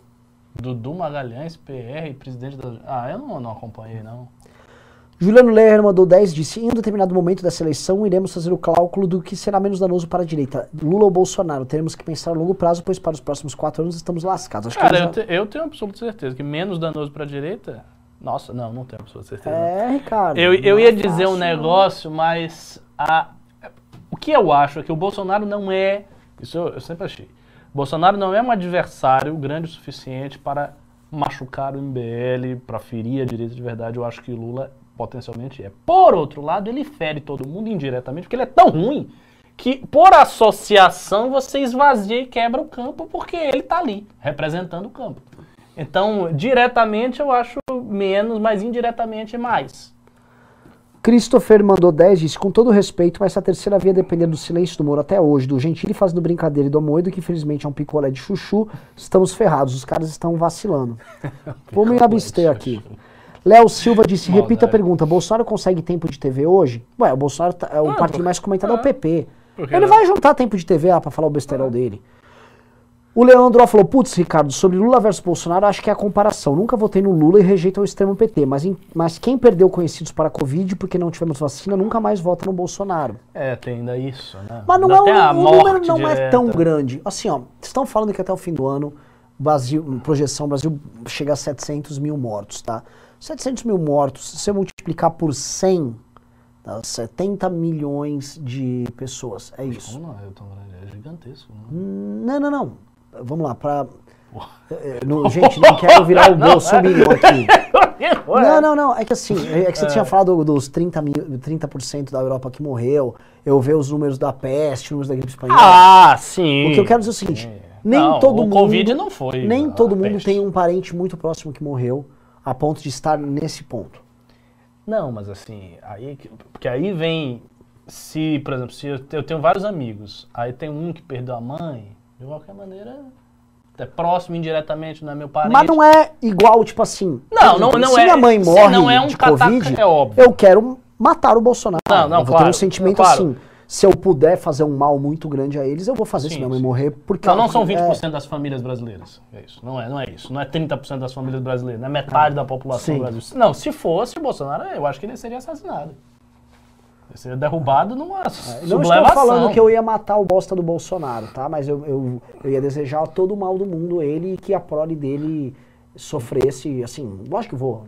Dudu Magalhães, PR, presidente da. Ah, eu não, não acompanhei, não. Juliano Leher mandou 10 disse: Em um determinado momento dessa eleição, iremos fazer o cálculo do que será menos danoso para a direita. Lula ou Bolsonaro? Teremos que pensar a longo prazo, pois para os próximos quatro anos estamos lascados. Acho Cara, eu, já- te- eu tenho absoluta certeza que menos danoso pra direita. Nossa, não, não tenho absoluta certeza. É, Ricardo. Eu, eu não ia é dizer um fácil, não. negócio, mas a- o que eu acho é que o Bolsonaro não é. Isso eu, eu sempre achei. Bolsonaro não é um adversário grande o suficiente para machucar o MBL, para ferir a direita de verdade. Eu acho que Lula potencialmente é. Por outro lado, ele fere todo mundo indiretamente, porque ele é tão ruim que, por associação, você esvazia e quebra o campo, porque ele está ali, representando o campo. Então, diretamente eu acho menos, mas indiretamente mais. Christopher mandou 10 disse: Com todo respeito, mas se a terceira via depender do silêncio do Moro até hoje, do Gentili fazendo brincadeira e do Amoedo, que infelizmente é um picolé de chuchu, estamos ferrados. Os caras estão vacilando. (laughs) Vou me abster aqui. Léo Silva disse: Repita a Maldade. pergunta. Bolsonaro consegue tempo de TV hoje? Ué, o Bolsonaro tá- é o Ah, partido mais comentado é o ah, PP. que Ele não? vai juntar tempo de TV lá pra falar o besteirol dele. O Leandro falou, putz, Ricardo, sobre Lula versus Bolsonaro, acho que é a comparação. Nunca votei no Lula e rejeito o extremo PT, mas, em- mas quem perdeu conhecidos para a Covid porque não tivemos vacina, nunca mais vota no Bolsonaro. É, tem ainda isso, né? Mas não tem é, um- o número não é direta. tão grande. Assim, ó, estão falando que até o fim do ano, Brasil, projeção, Brasil chega a 700 mil mortos, tá? 700 mil mortos, se você multiplicar por 100, dá 70 milhões de pessoas. É isso. Não é tão grande? É gigantesco. Né? Não, não, não. Vamos lá, pra. eh, não- gente, não quero virar o (laughs) Não, Bolsonaro aqui. (laughs) Não, não, não. É que assim, é que você tinha falado dos 30, mil, 30% da Europa que morreu. Eu ver os números da peste, os números da gripe espanhola. Ah, sim. O que eu quero dizer é o seguinte: Sim. nem Não, todo o mundo. Covid não foi Nem todo mundo peste. tem um parente muito próximo que morreu a ponto de estar nesse ponto. Não, mas assim, aí, que- porque aí vem, se, por exemplo, se eu, eu tenho vários amigos, aí tem um que perdeu a mãe, de qualquer maneira, é próximo indiretamente, não é meu parente. Mas não é igual, tipo assim. Não, não- não se é- minha mãe se morre não é um de Covid, é óbvio. eu quero matar o Bolsonaro. Não, não, eu vou ter claro, um sentimento claro. assim. Se eu puder fazer um mal muito grande a eles, eu vou fazer Sim, mãe sim. morrer. Porque Não, não são é, 20% das famílias brasileiras. É isso. Não é, não é isso. Não é 30% das famílias brasileiras. Não é metade da população Sim. do Brasil. Não, se fosse o Bolsonaro, eu acho que ele seria assassinado. Ele seria derrubado numa Não sublevação. estou falando que eu ia matar o bosta do Bolsonaro, tá? Mas eu, eu, eu ia desejar todo o mal do mundo ele e que a prole dele sofresse, assim, lógico que vou,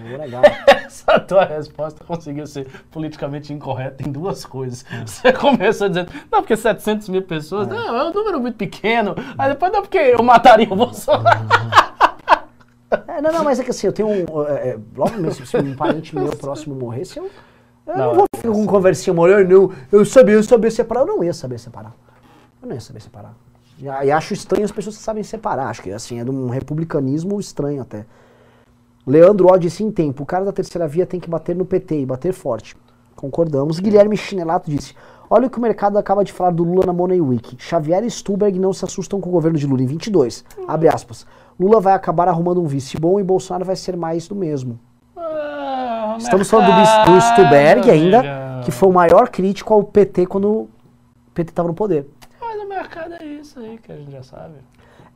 negar. (laughs) Essa tua resposta conseguiu ser politicamente incorreta em duas coisas. Você começou dizendo, não, porque 700 mil pessoas, não, é um número muito pequeno. Aí depois, não, porque eu mataria o Bolsonaro. (laughs) É, não, não, mas é que assim, eu tenho um. É, é, logo mesmo, se um parente meu próximo morresse, eu, eu não, Não, vou é ficar com conversinha molhando, não. Eu sabia, eu sabia separar. Eu não ia saber separar. Eu não ia saber separar. E, e acho estranho as pessoas que sabem separar. Acho que assim, é de um republicanismo estranho até. Leandro Ó disse em tempo, o cara da terceira via tem que bater no PT e bater forte. Concordamos. Guilherme Chinelato disse: Olha o que o mercado acaba de falar do Lula na Money Week. Xavier e Stuberg não se assustam com o governo de Lula em 22. Abre aspas. Lula vai acabar arrumando um vice bom e Bolsonaro vai ser mais do mesmo. Ah, Estamos falando do, do Stuberg ainda, que foi o maior crítico ao PT quando o PT estava no poder. Mas o mercado é isso aí que a gente já sabe.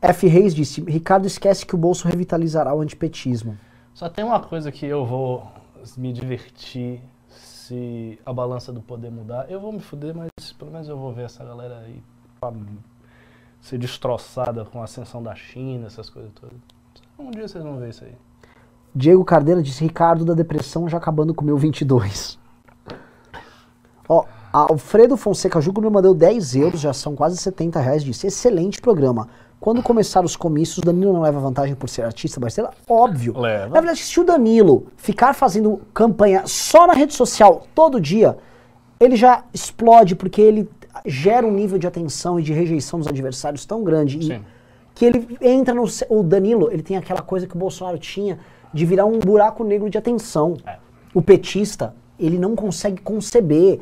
F. Reis disse: Ricardo esquece que o bolso revitalizará o antipetismo. Só tem uma coisa que eu vou me divertir se a balança do poder mudar. Eu vou me fuder, mas pelo menos eu vou ver essa galera aí ser destroçada com a ascensão da China, essas coisas todas. Um dia vocês vão ver isso aí. Diego Cardeira disse: Ricardo da depressão já acabando com o meu 22. Ó, Alfredo Fonseca Júnior mandou 10 euros, já são quase 70 reais. Disse: Excelente programa. Quando começar os comícios, Danilo não leva vantagem por ser artista brasileiro? Óbvio. Leva. Na verdade, se o Danilo ficar fazendo campanha só na rede social todo dia, ele já explode, porque ele gera um nível de atenção e de rejeição dos adversários tão grande. E Sim. que ele entra no. O Danilo, ele tem aquela coisa que o Bolsonaro tinha de virar um buraco negro de atenção. É. O petista, ele não consegue conceber.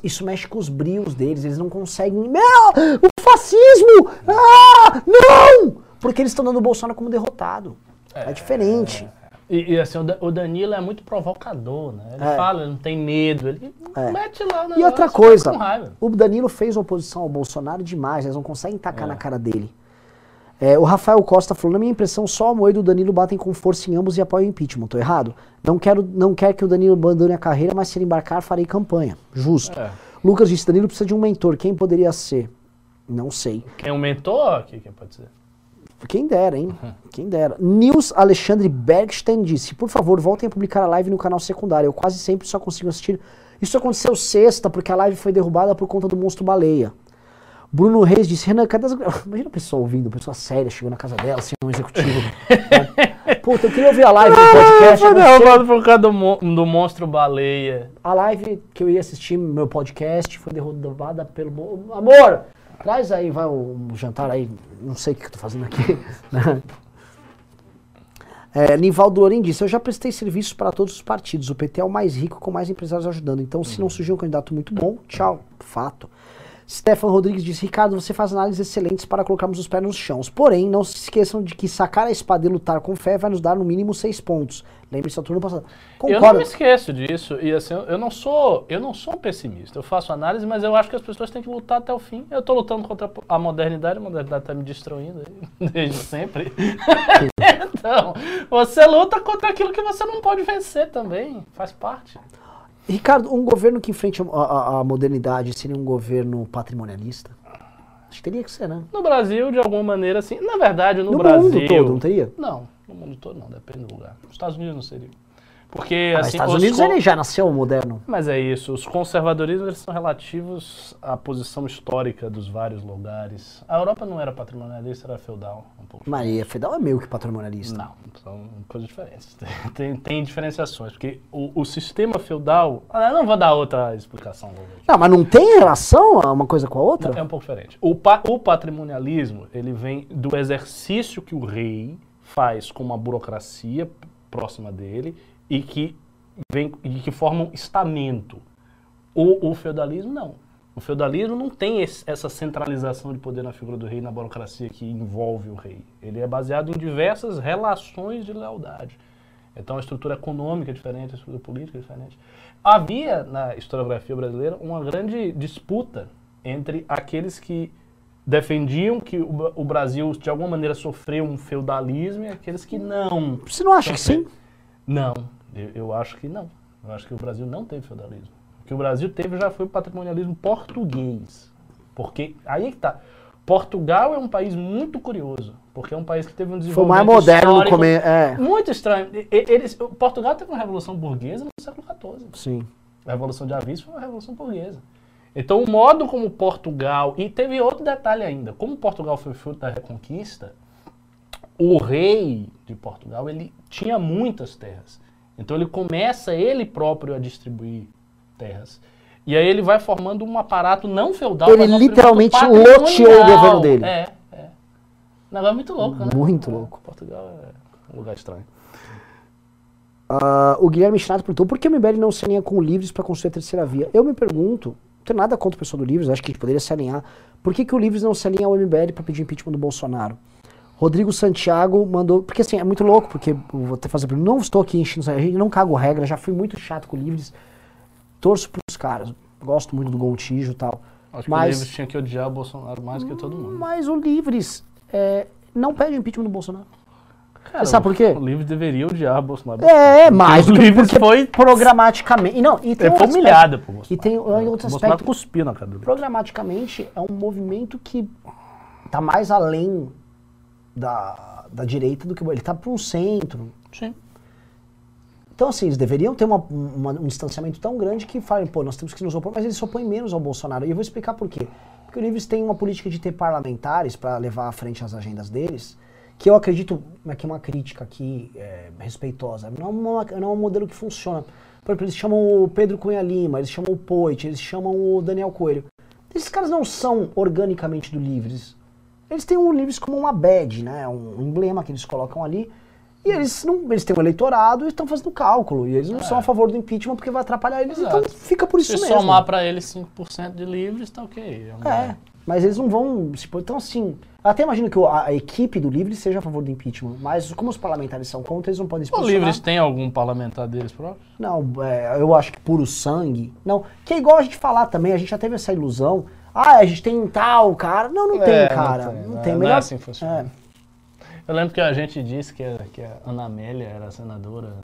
Isso mexe com os brios deles, eles não conseguem. Meu, o fascismo! Ah, não! Porque eles estão dando o Bolsonaro como derrotado. É, diferente. E, e, assim, o Da- o Danilo é muito provocador, né? Ele É. fala, ele não tem medo, ele É. mete lá o E outra coisa, o Danilo fez oposição ao Bolsonaro demais, eles não conseguem tacar É. na cara dele. É, o Rafael Costa falou, na minha impressão, só a Moedo e o Danilo batem com força em ambos e apoiam o impeachment. Tô errado? Não quero, não quer que o Danilo abandone a carreira, mas se ele embarcar, farei campanha. Justo. É. Lucas disse, Danilo precisa de um mentor. Quem poderia ser? Não sei. Quem mentor aqui, quem pode ser? Quem dera, hein? Quem dera. Nils Alexandre Bergstein disse: Por favor, voltem a publicar a live no canal secundário. Eu quase sempre só consigo assistir. Isso aconteceu sexta, porque a live foi derrubada por conta do monstro baleia. Bruno Reis disse: Renan, cadê as. (laughs) Imagina a pessoa ouvindo, pessoa séria, chegou na casa dela, assim, um executivo. né? (laughs) Puta, eu queria ouvir a live do podcast. Foi derrubado por causa do, do monstro baleia. A live que eu ia assistir meu podcast foi derrubada pelo. mo- Amor! Traz aí, vai o jantar aí. Não sei o que eu tô fazendo aqui. (laughs) né? É, Nivaldo Lorim disse: Eu já prestei serviços para todos os partidos. O PT é o mais rico, com mais empresários ajudando. Então, se não surgir um candidato muito bom, tchau. Fato. Stefan Rodrigues disse: Ricardo, você faz análises excelentes para colocarmos os pés nos chãos. Porém, não se esqueçam de que sacar a espada e lutar com fé vai nos dar no mínimo seis pontos. Lembre-se da turno passado. Eu não Concordo. me esqueço disso. E assim, eu- não sou, eu não sou um pessimista. Eu faço análise, mas eu acho que as pessoas têm que lutar até o fim. Eu tô lutando contra a modernidade, a modernidade tá me destruindo (laughs) desde sempre. (laughs) então, você luta contra aquilo que você não pode vencer também. Faz parte. Ricardo, um governo que enfrente a, a- a modernidade seria um governo patrimonialista? Acho que teria que ser, né? No Brasil, de alguma maneira, assim. Na verdade, no, No Brasil. mundo todo, não teria? Não, no mundo todo não, depende do lugar. Nos Estados Unidos não seria. Porque, Ah, mas assim, Estados os Unidos con- ele já nasceu moderno. Mas é isso, os conservadorismos eles são relativos à posição histórica dos vários lugares. A Europa não era patrimonialista, era feudal. Um pouco Maria Federal é meio que patrimonialista. Não, são coisas diferentes. (laughs) Tem, tem diferenciações, porque o, o sistema feudal. Ah, eu não vou dar outra explicação. Não, mas não tem relação uma coisa com a outra? Não, é um pouco diferente. O, pa- o patrimonialismo, ele vem do exercício que o rei faz com uma burocracia próxima dele e que, vem, e que forma um estamento. O, o feudalismo, não. O feudalismo não tem esse- essa centralização de poder na figura do rei, na burocracia que envolve o rei. Ele é baseado em diversas relações de lealdade. Então a estrutura econômica é diferente, a estrutura política é diferente. Havia na historiografia brasileira uma grande disputa entre aqueles que defendiam que o, Bra- o Brasil de alguma maneira sofreu um feudalismo e aqueles que não. Você não acha que sim? Não, eu, eu acho que não. Eu acho que o Brasil não teve feudalismo. O que o Brasil teve já foi o patrimonialismo português. Porque aí que tá. Portugal é um país muito curioso, porque é um país que teve um Foi desenvolvimento mais moderno no começo. É, muito estranho. Eles, Portugal teve uma revolução burguesa no século XIV. sim. A Revolução de Avis foi uma revolução burguesa. Então, o modo como Portugal. E teve outro detalhe ainda: como Portugal foi fruto da Reconquista, o rei de Portugal ele tinha muitas terras. Então, ele começa ele próprio a distribuir terras. E aí ele vai formando um aparato não feudal. Ele literalmente loteou o governo dele. É, é. Um negócio muito louco, né? Muito É, louco. Portugal é um lugar estranho. Ah, o Guilherme Schnatter perguntou por que o MBL não se alinha com Livres para construir a terceira via? Eu me pergunto, tenho nada contra o pessoal do Livres, acho que a gente poderia se alinhar. Por que, que o Livres não se alinha ao MBL para pedir impeachment do Bolsonaro? Rodrigo Santiago mandou. Porque assim, é muito louco, porque vou até fazer. Não estou aqui enchendo. A gente não cago regra, já fui muito chato com o Livres. Torço pros caras. Gosto muito do Gontijo e tal. Acho que Mas- o Livres tinha que odiar o Bolsonaro mais que todo mundo. Mas o Livres é, não pede impeachment do Bolsonaro. Cara, sabe por quê? O Livres deveria odiar o Bolsonaro. É, mais o do que porque foi, programaticamente. Não, e tem ele um foi humilhado por. Bolsonaro. E tem um outro aspecto. cuspiu na cara dele. Programaticamente é um movimento que tá mais além da, da direita do que. Ele tá para um centro. Sim. Então, assim, eles deveriam ter uma- uma- um distanciamento tão grande que falem, pô, nós temos que nos opor, mas eles se opõem menos ao Bolsonaro. E eu vou explicar por quê. Porque o Livres tem uma política de ter parlamentares para levar à frente as agendas deles, que eu acredito, aqui uma crítica aqui é, respeitosa, não é, uma- não é um modelo que funciona. Por exemplo, eles chamam o Pedro Cunha Lima, eles chamam o Poit, eles chamam o Daniel Coelho. Esses caras não são organicamente do Livres. Eles têm o Livres como uma badge, né? um emblema que eles colocam ali. E eles, não, eles têm um eleitorado e estão fazendo cálculo. E eles não são a favor do impeachment porque vai atrapalhar eles. Exato. Então fica por isso Se mesmo. somar pra ele 5% de Livres, tá ok. um- É, mas eles não vão se pôr. Então, assim, até imagino que a, a equipe do Livre seja a favor do impeachment. Mas como os parlamentares são contra, eles não podem se O. Livres tem algum parlamentar deles próprios? Não, é, eu acho que puro sangue. Não, que é igual a gente falar também, a gente já teve essa ilusão. Ah, a gente tem tal cara. Não, não É, tem, não cara. tem, Não não tem. é- não é Melhor, assim que funciona. é, Eu lembro que a gente disse que a, que a Ana Amélia era senadora.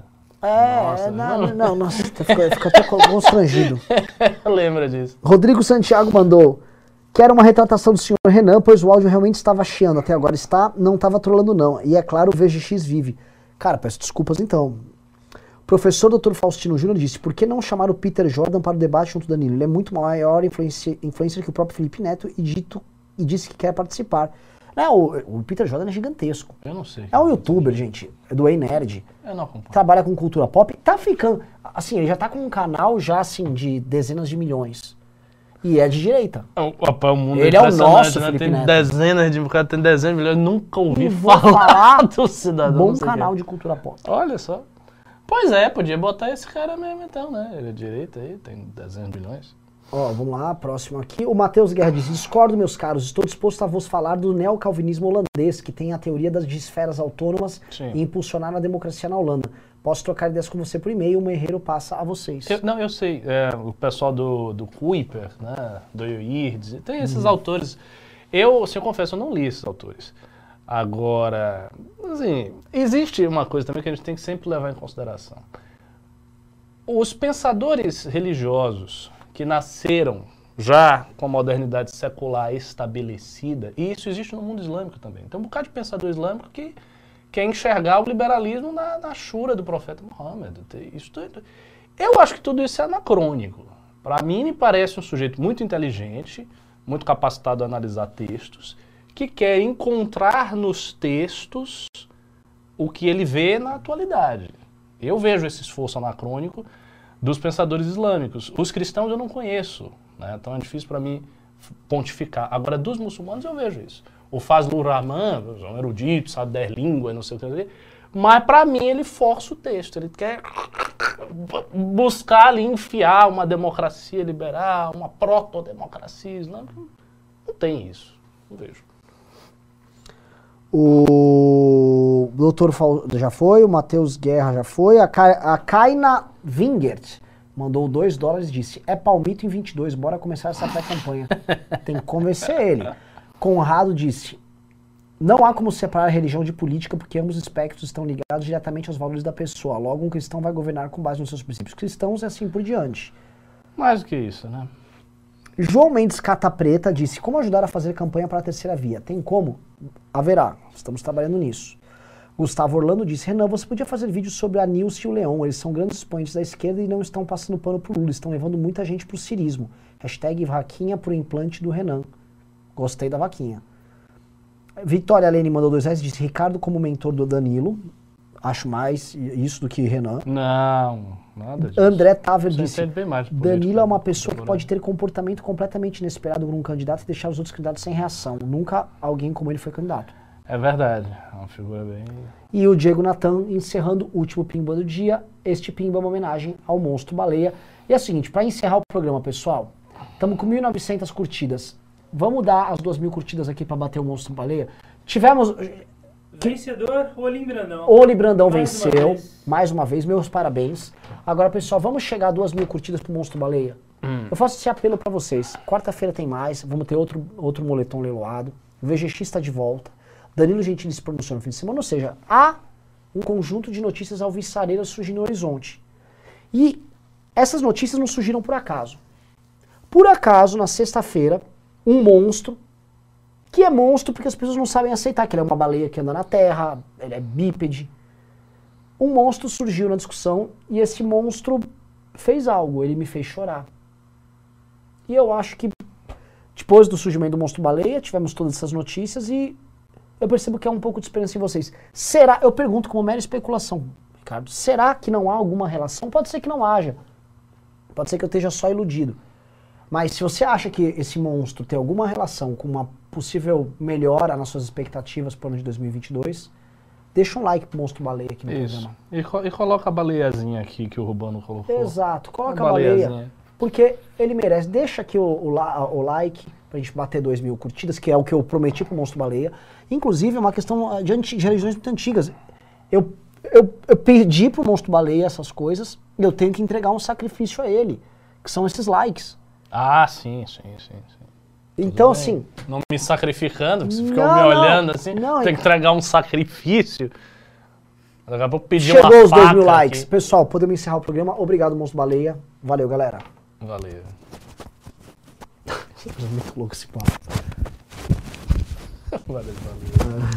É, Nossa, não, não. não, nossa, fica, fica até constrangido. (laughs) Lembra disso? Rodrigo Santiago mandou. Quero uma retratação do senhor Renan, pois o áudio realmente estava chiando. Até agora está, não estava trolando não. E é claro, o VGX vive. Cara, peço desculpas então. Professor Dr. Faustino Júnior disse, por que não chamar o Peter Jordan para o debate junto do Danilo? Ele é muito maior influência, influencer que o próprio Felipe Neto e, dito, e disse que quer participar. Não, o, o Peter Jordan é gigantesco. Eu não sei. É um youtuber, gente, é do Ei Nerd Eu não acompanho. trabalha com cultura pop, tá ficando. Assim, ele já tá com um canal já assim de dezenas de milhões. E é de direita. O, o, o mundo Ele é o nosso, né? Felipe Tem Neto. dezenas de. Cara tem dezenas de milhões. Nunca ouvi falar, (laughs) falar, do cidadão. Bom canal de cultura pop. Olha só. Pois é, podia botar esse cara mesmo então, né? Ele é direita aí, tem dezenas de milhões. Ó, vamos lá, próximo aqui. O Matheus Guerra diz: Discordo, meus caros, estou disposto a vos falar do neocalvinismo holandês, que tem a teoria das esferas autônomas Sim. e impulsionar a democracia na Holanda. Posso trocar ideias com você por e-mail, o Merreiro passa a vocês. Eu- não, eu sei. é, o pessoal do, do Kuiper, né? Do Yoirds, tem esses autores. Eu, assim, eu confesso, eu não li esses autores. Agora, assim, existe uma coisa também que a gente tem que sempre levar em consideração. Os pensadores religiosos que nasceram já com a modernidade secular estabelecida, e isso existe no mundo islâmico também. Tem um bocado de pensador islâmico que quer enxergar o liberalismo na, na chura do profeta Muhammad. Isso. Eu acho que tudo isso é anacrônico. Para mim, me parece um sujeito muito inteligente, muito capacitado a analisar textos, que quer encontrar nos textos o que ele vê na atualidade. Eu vejo esse esforço anacrônico dos pensadores islâmicos. Os cristãos eu não conheço, né? então é difícil para mim pontificar. Agora, dos muçulmanos eu vejo isso. O Fazlur Rahman, é um erudito, sabe 10 línguas, não sei o que, mas para mim ele força o texto, ele quer buscar ali enfiar uma democracia liberal, uma proto-democracia islâmica. Não tem isso, não vejo. O Dr. Fal... já foi, o Matheus Guerra já foi, a, Ka... a Kaina Wingert mandou 2 dólares e disse: É palmito em 22, bora começar essa pré-campanha. (laughs) Tem que convencer ele. Conrado disse: Não há como separar religião de política porque ambos os espectros estão ligados diretamente aos valores da pessoa. Logo, um cristão vai governar com base nos seus princípios cristãos e assim por diante. Mais do que isso, né? João Mendes Cata Preta disse: Como ajudar a fazer campanha para a terceira via? Tem como? Haverá. Estamos trabalhando nisso. Gustavo Orlando disse: Renan, você podia fazer vídeos sobre a Nilce e o Leão. Eles são grandes expoentes da esquerda e não estão passando pano pro Lula. Estão levando muita gente pro cirismo. Hashtag vaquinha pro implante do Renan. Gostei da vaquinha. Vitória Lene mandou dois reais e disse: Ricardo como mentor do Danilo. Acho mais isso do que Renan. Não, nada disso. André Taver Você disse: bem mais Danilo é uma né? pessoa que pode ter comportamento completamente inesperado por um candidato e deixar os outros candidatos sem reação. Nunca alguém como ele foi candidato. É verdade, é uma figura bem... E o Diego Natan encerrando o último Pimba do dia. Este Pimba é uma homenagem ao Monstro Baleia. E é o seguinte, para encerrar o programa, pessoal, estamos com 1.900 curtidas. Vamos dar as 2.000 curtidas aqui para bater o Monstro Baleia? Tivemos... Vencedor, Olim Brandão. Oli Brandão Mais uma venceu, vez. mais uma vez, meus parabéns. Agora, pessoal, vamos chegar a 2.000 curtidas pro Monstro Baleia? Eu faço esse apelo para vocês. Quarta-feira tem mais, vamos ter outro, outro moletom leiloado. O VGX está de volta. Danilo Gentili se pronunciou no fim de semana, ou seja, há um conjunto de notícias alvissareiras surgindo no horizonte. E essas notícias não surgiram por acaso. Por acaso, na sexta-feira, um monstro, que é monstro porque as pessoas não sabem aceitar que ele é uma baleia que anda na terra, ele é bípede. Um monstro surgiu na discussão e esse monstro fez algo, ele me fez chorar. E eu acho que depois do surgimento do monstro baleia, tivemos todas essas notícias e eu percebo que há um pouco de esperança em vocês. Será, eu pergunto como mera especulação, Ricardo, será que não há alguma relação? Pode ser que não haja. Pode ser que eu esteja só iludido. Mas se você acha que esse monstro tem alguma relação com uma possível melhora nas suas expectativas para o ano de 2022, deixa um like pro Monstro Baleia aqui no Isso. programa. E, co- e coloca a baleiazinha aqui que o Rubano colocou. Exato, coloca a baleia, porque ele merece. Deixa aqui o, o, o like pra gente bater 2 mil curtidas, que é o que eu prometi pro Monstro Baleia. Inclusive, é uma questão de, anti- de religiões muito antigas. Eu, eu, eu pedi pro Monstro Baleia essas coisas e eu tenho que entregar um sacrifício a ele, que são esses likes. Ah, sim, sim, sim. sim. Então, assim, Não me sacrificando, porque você ficou Não, me não, olhando assim. não, tem que entregar um sacrifício. Daqui a pouco pedir chegou uma os dois mil likes. aqui. Pessoal, podemos encerrar o programa. Obrigado, Monstro Baleia. Valeu, galera. Valeu. (laughs) Muito louco esse papo. (laughs) Valeu, valeu.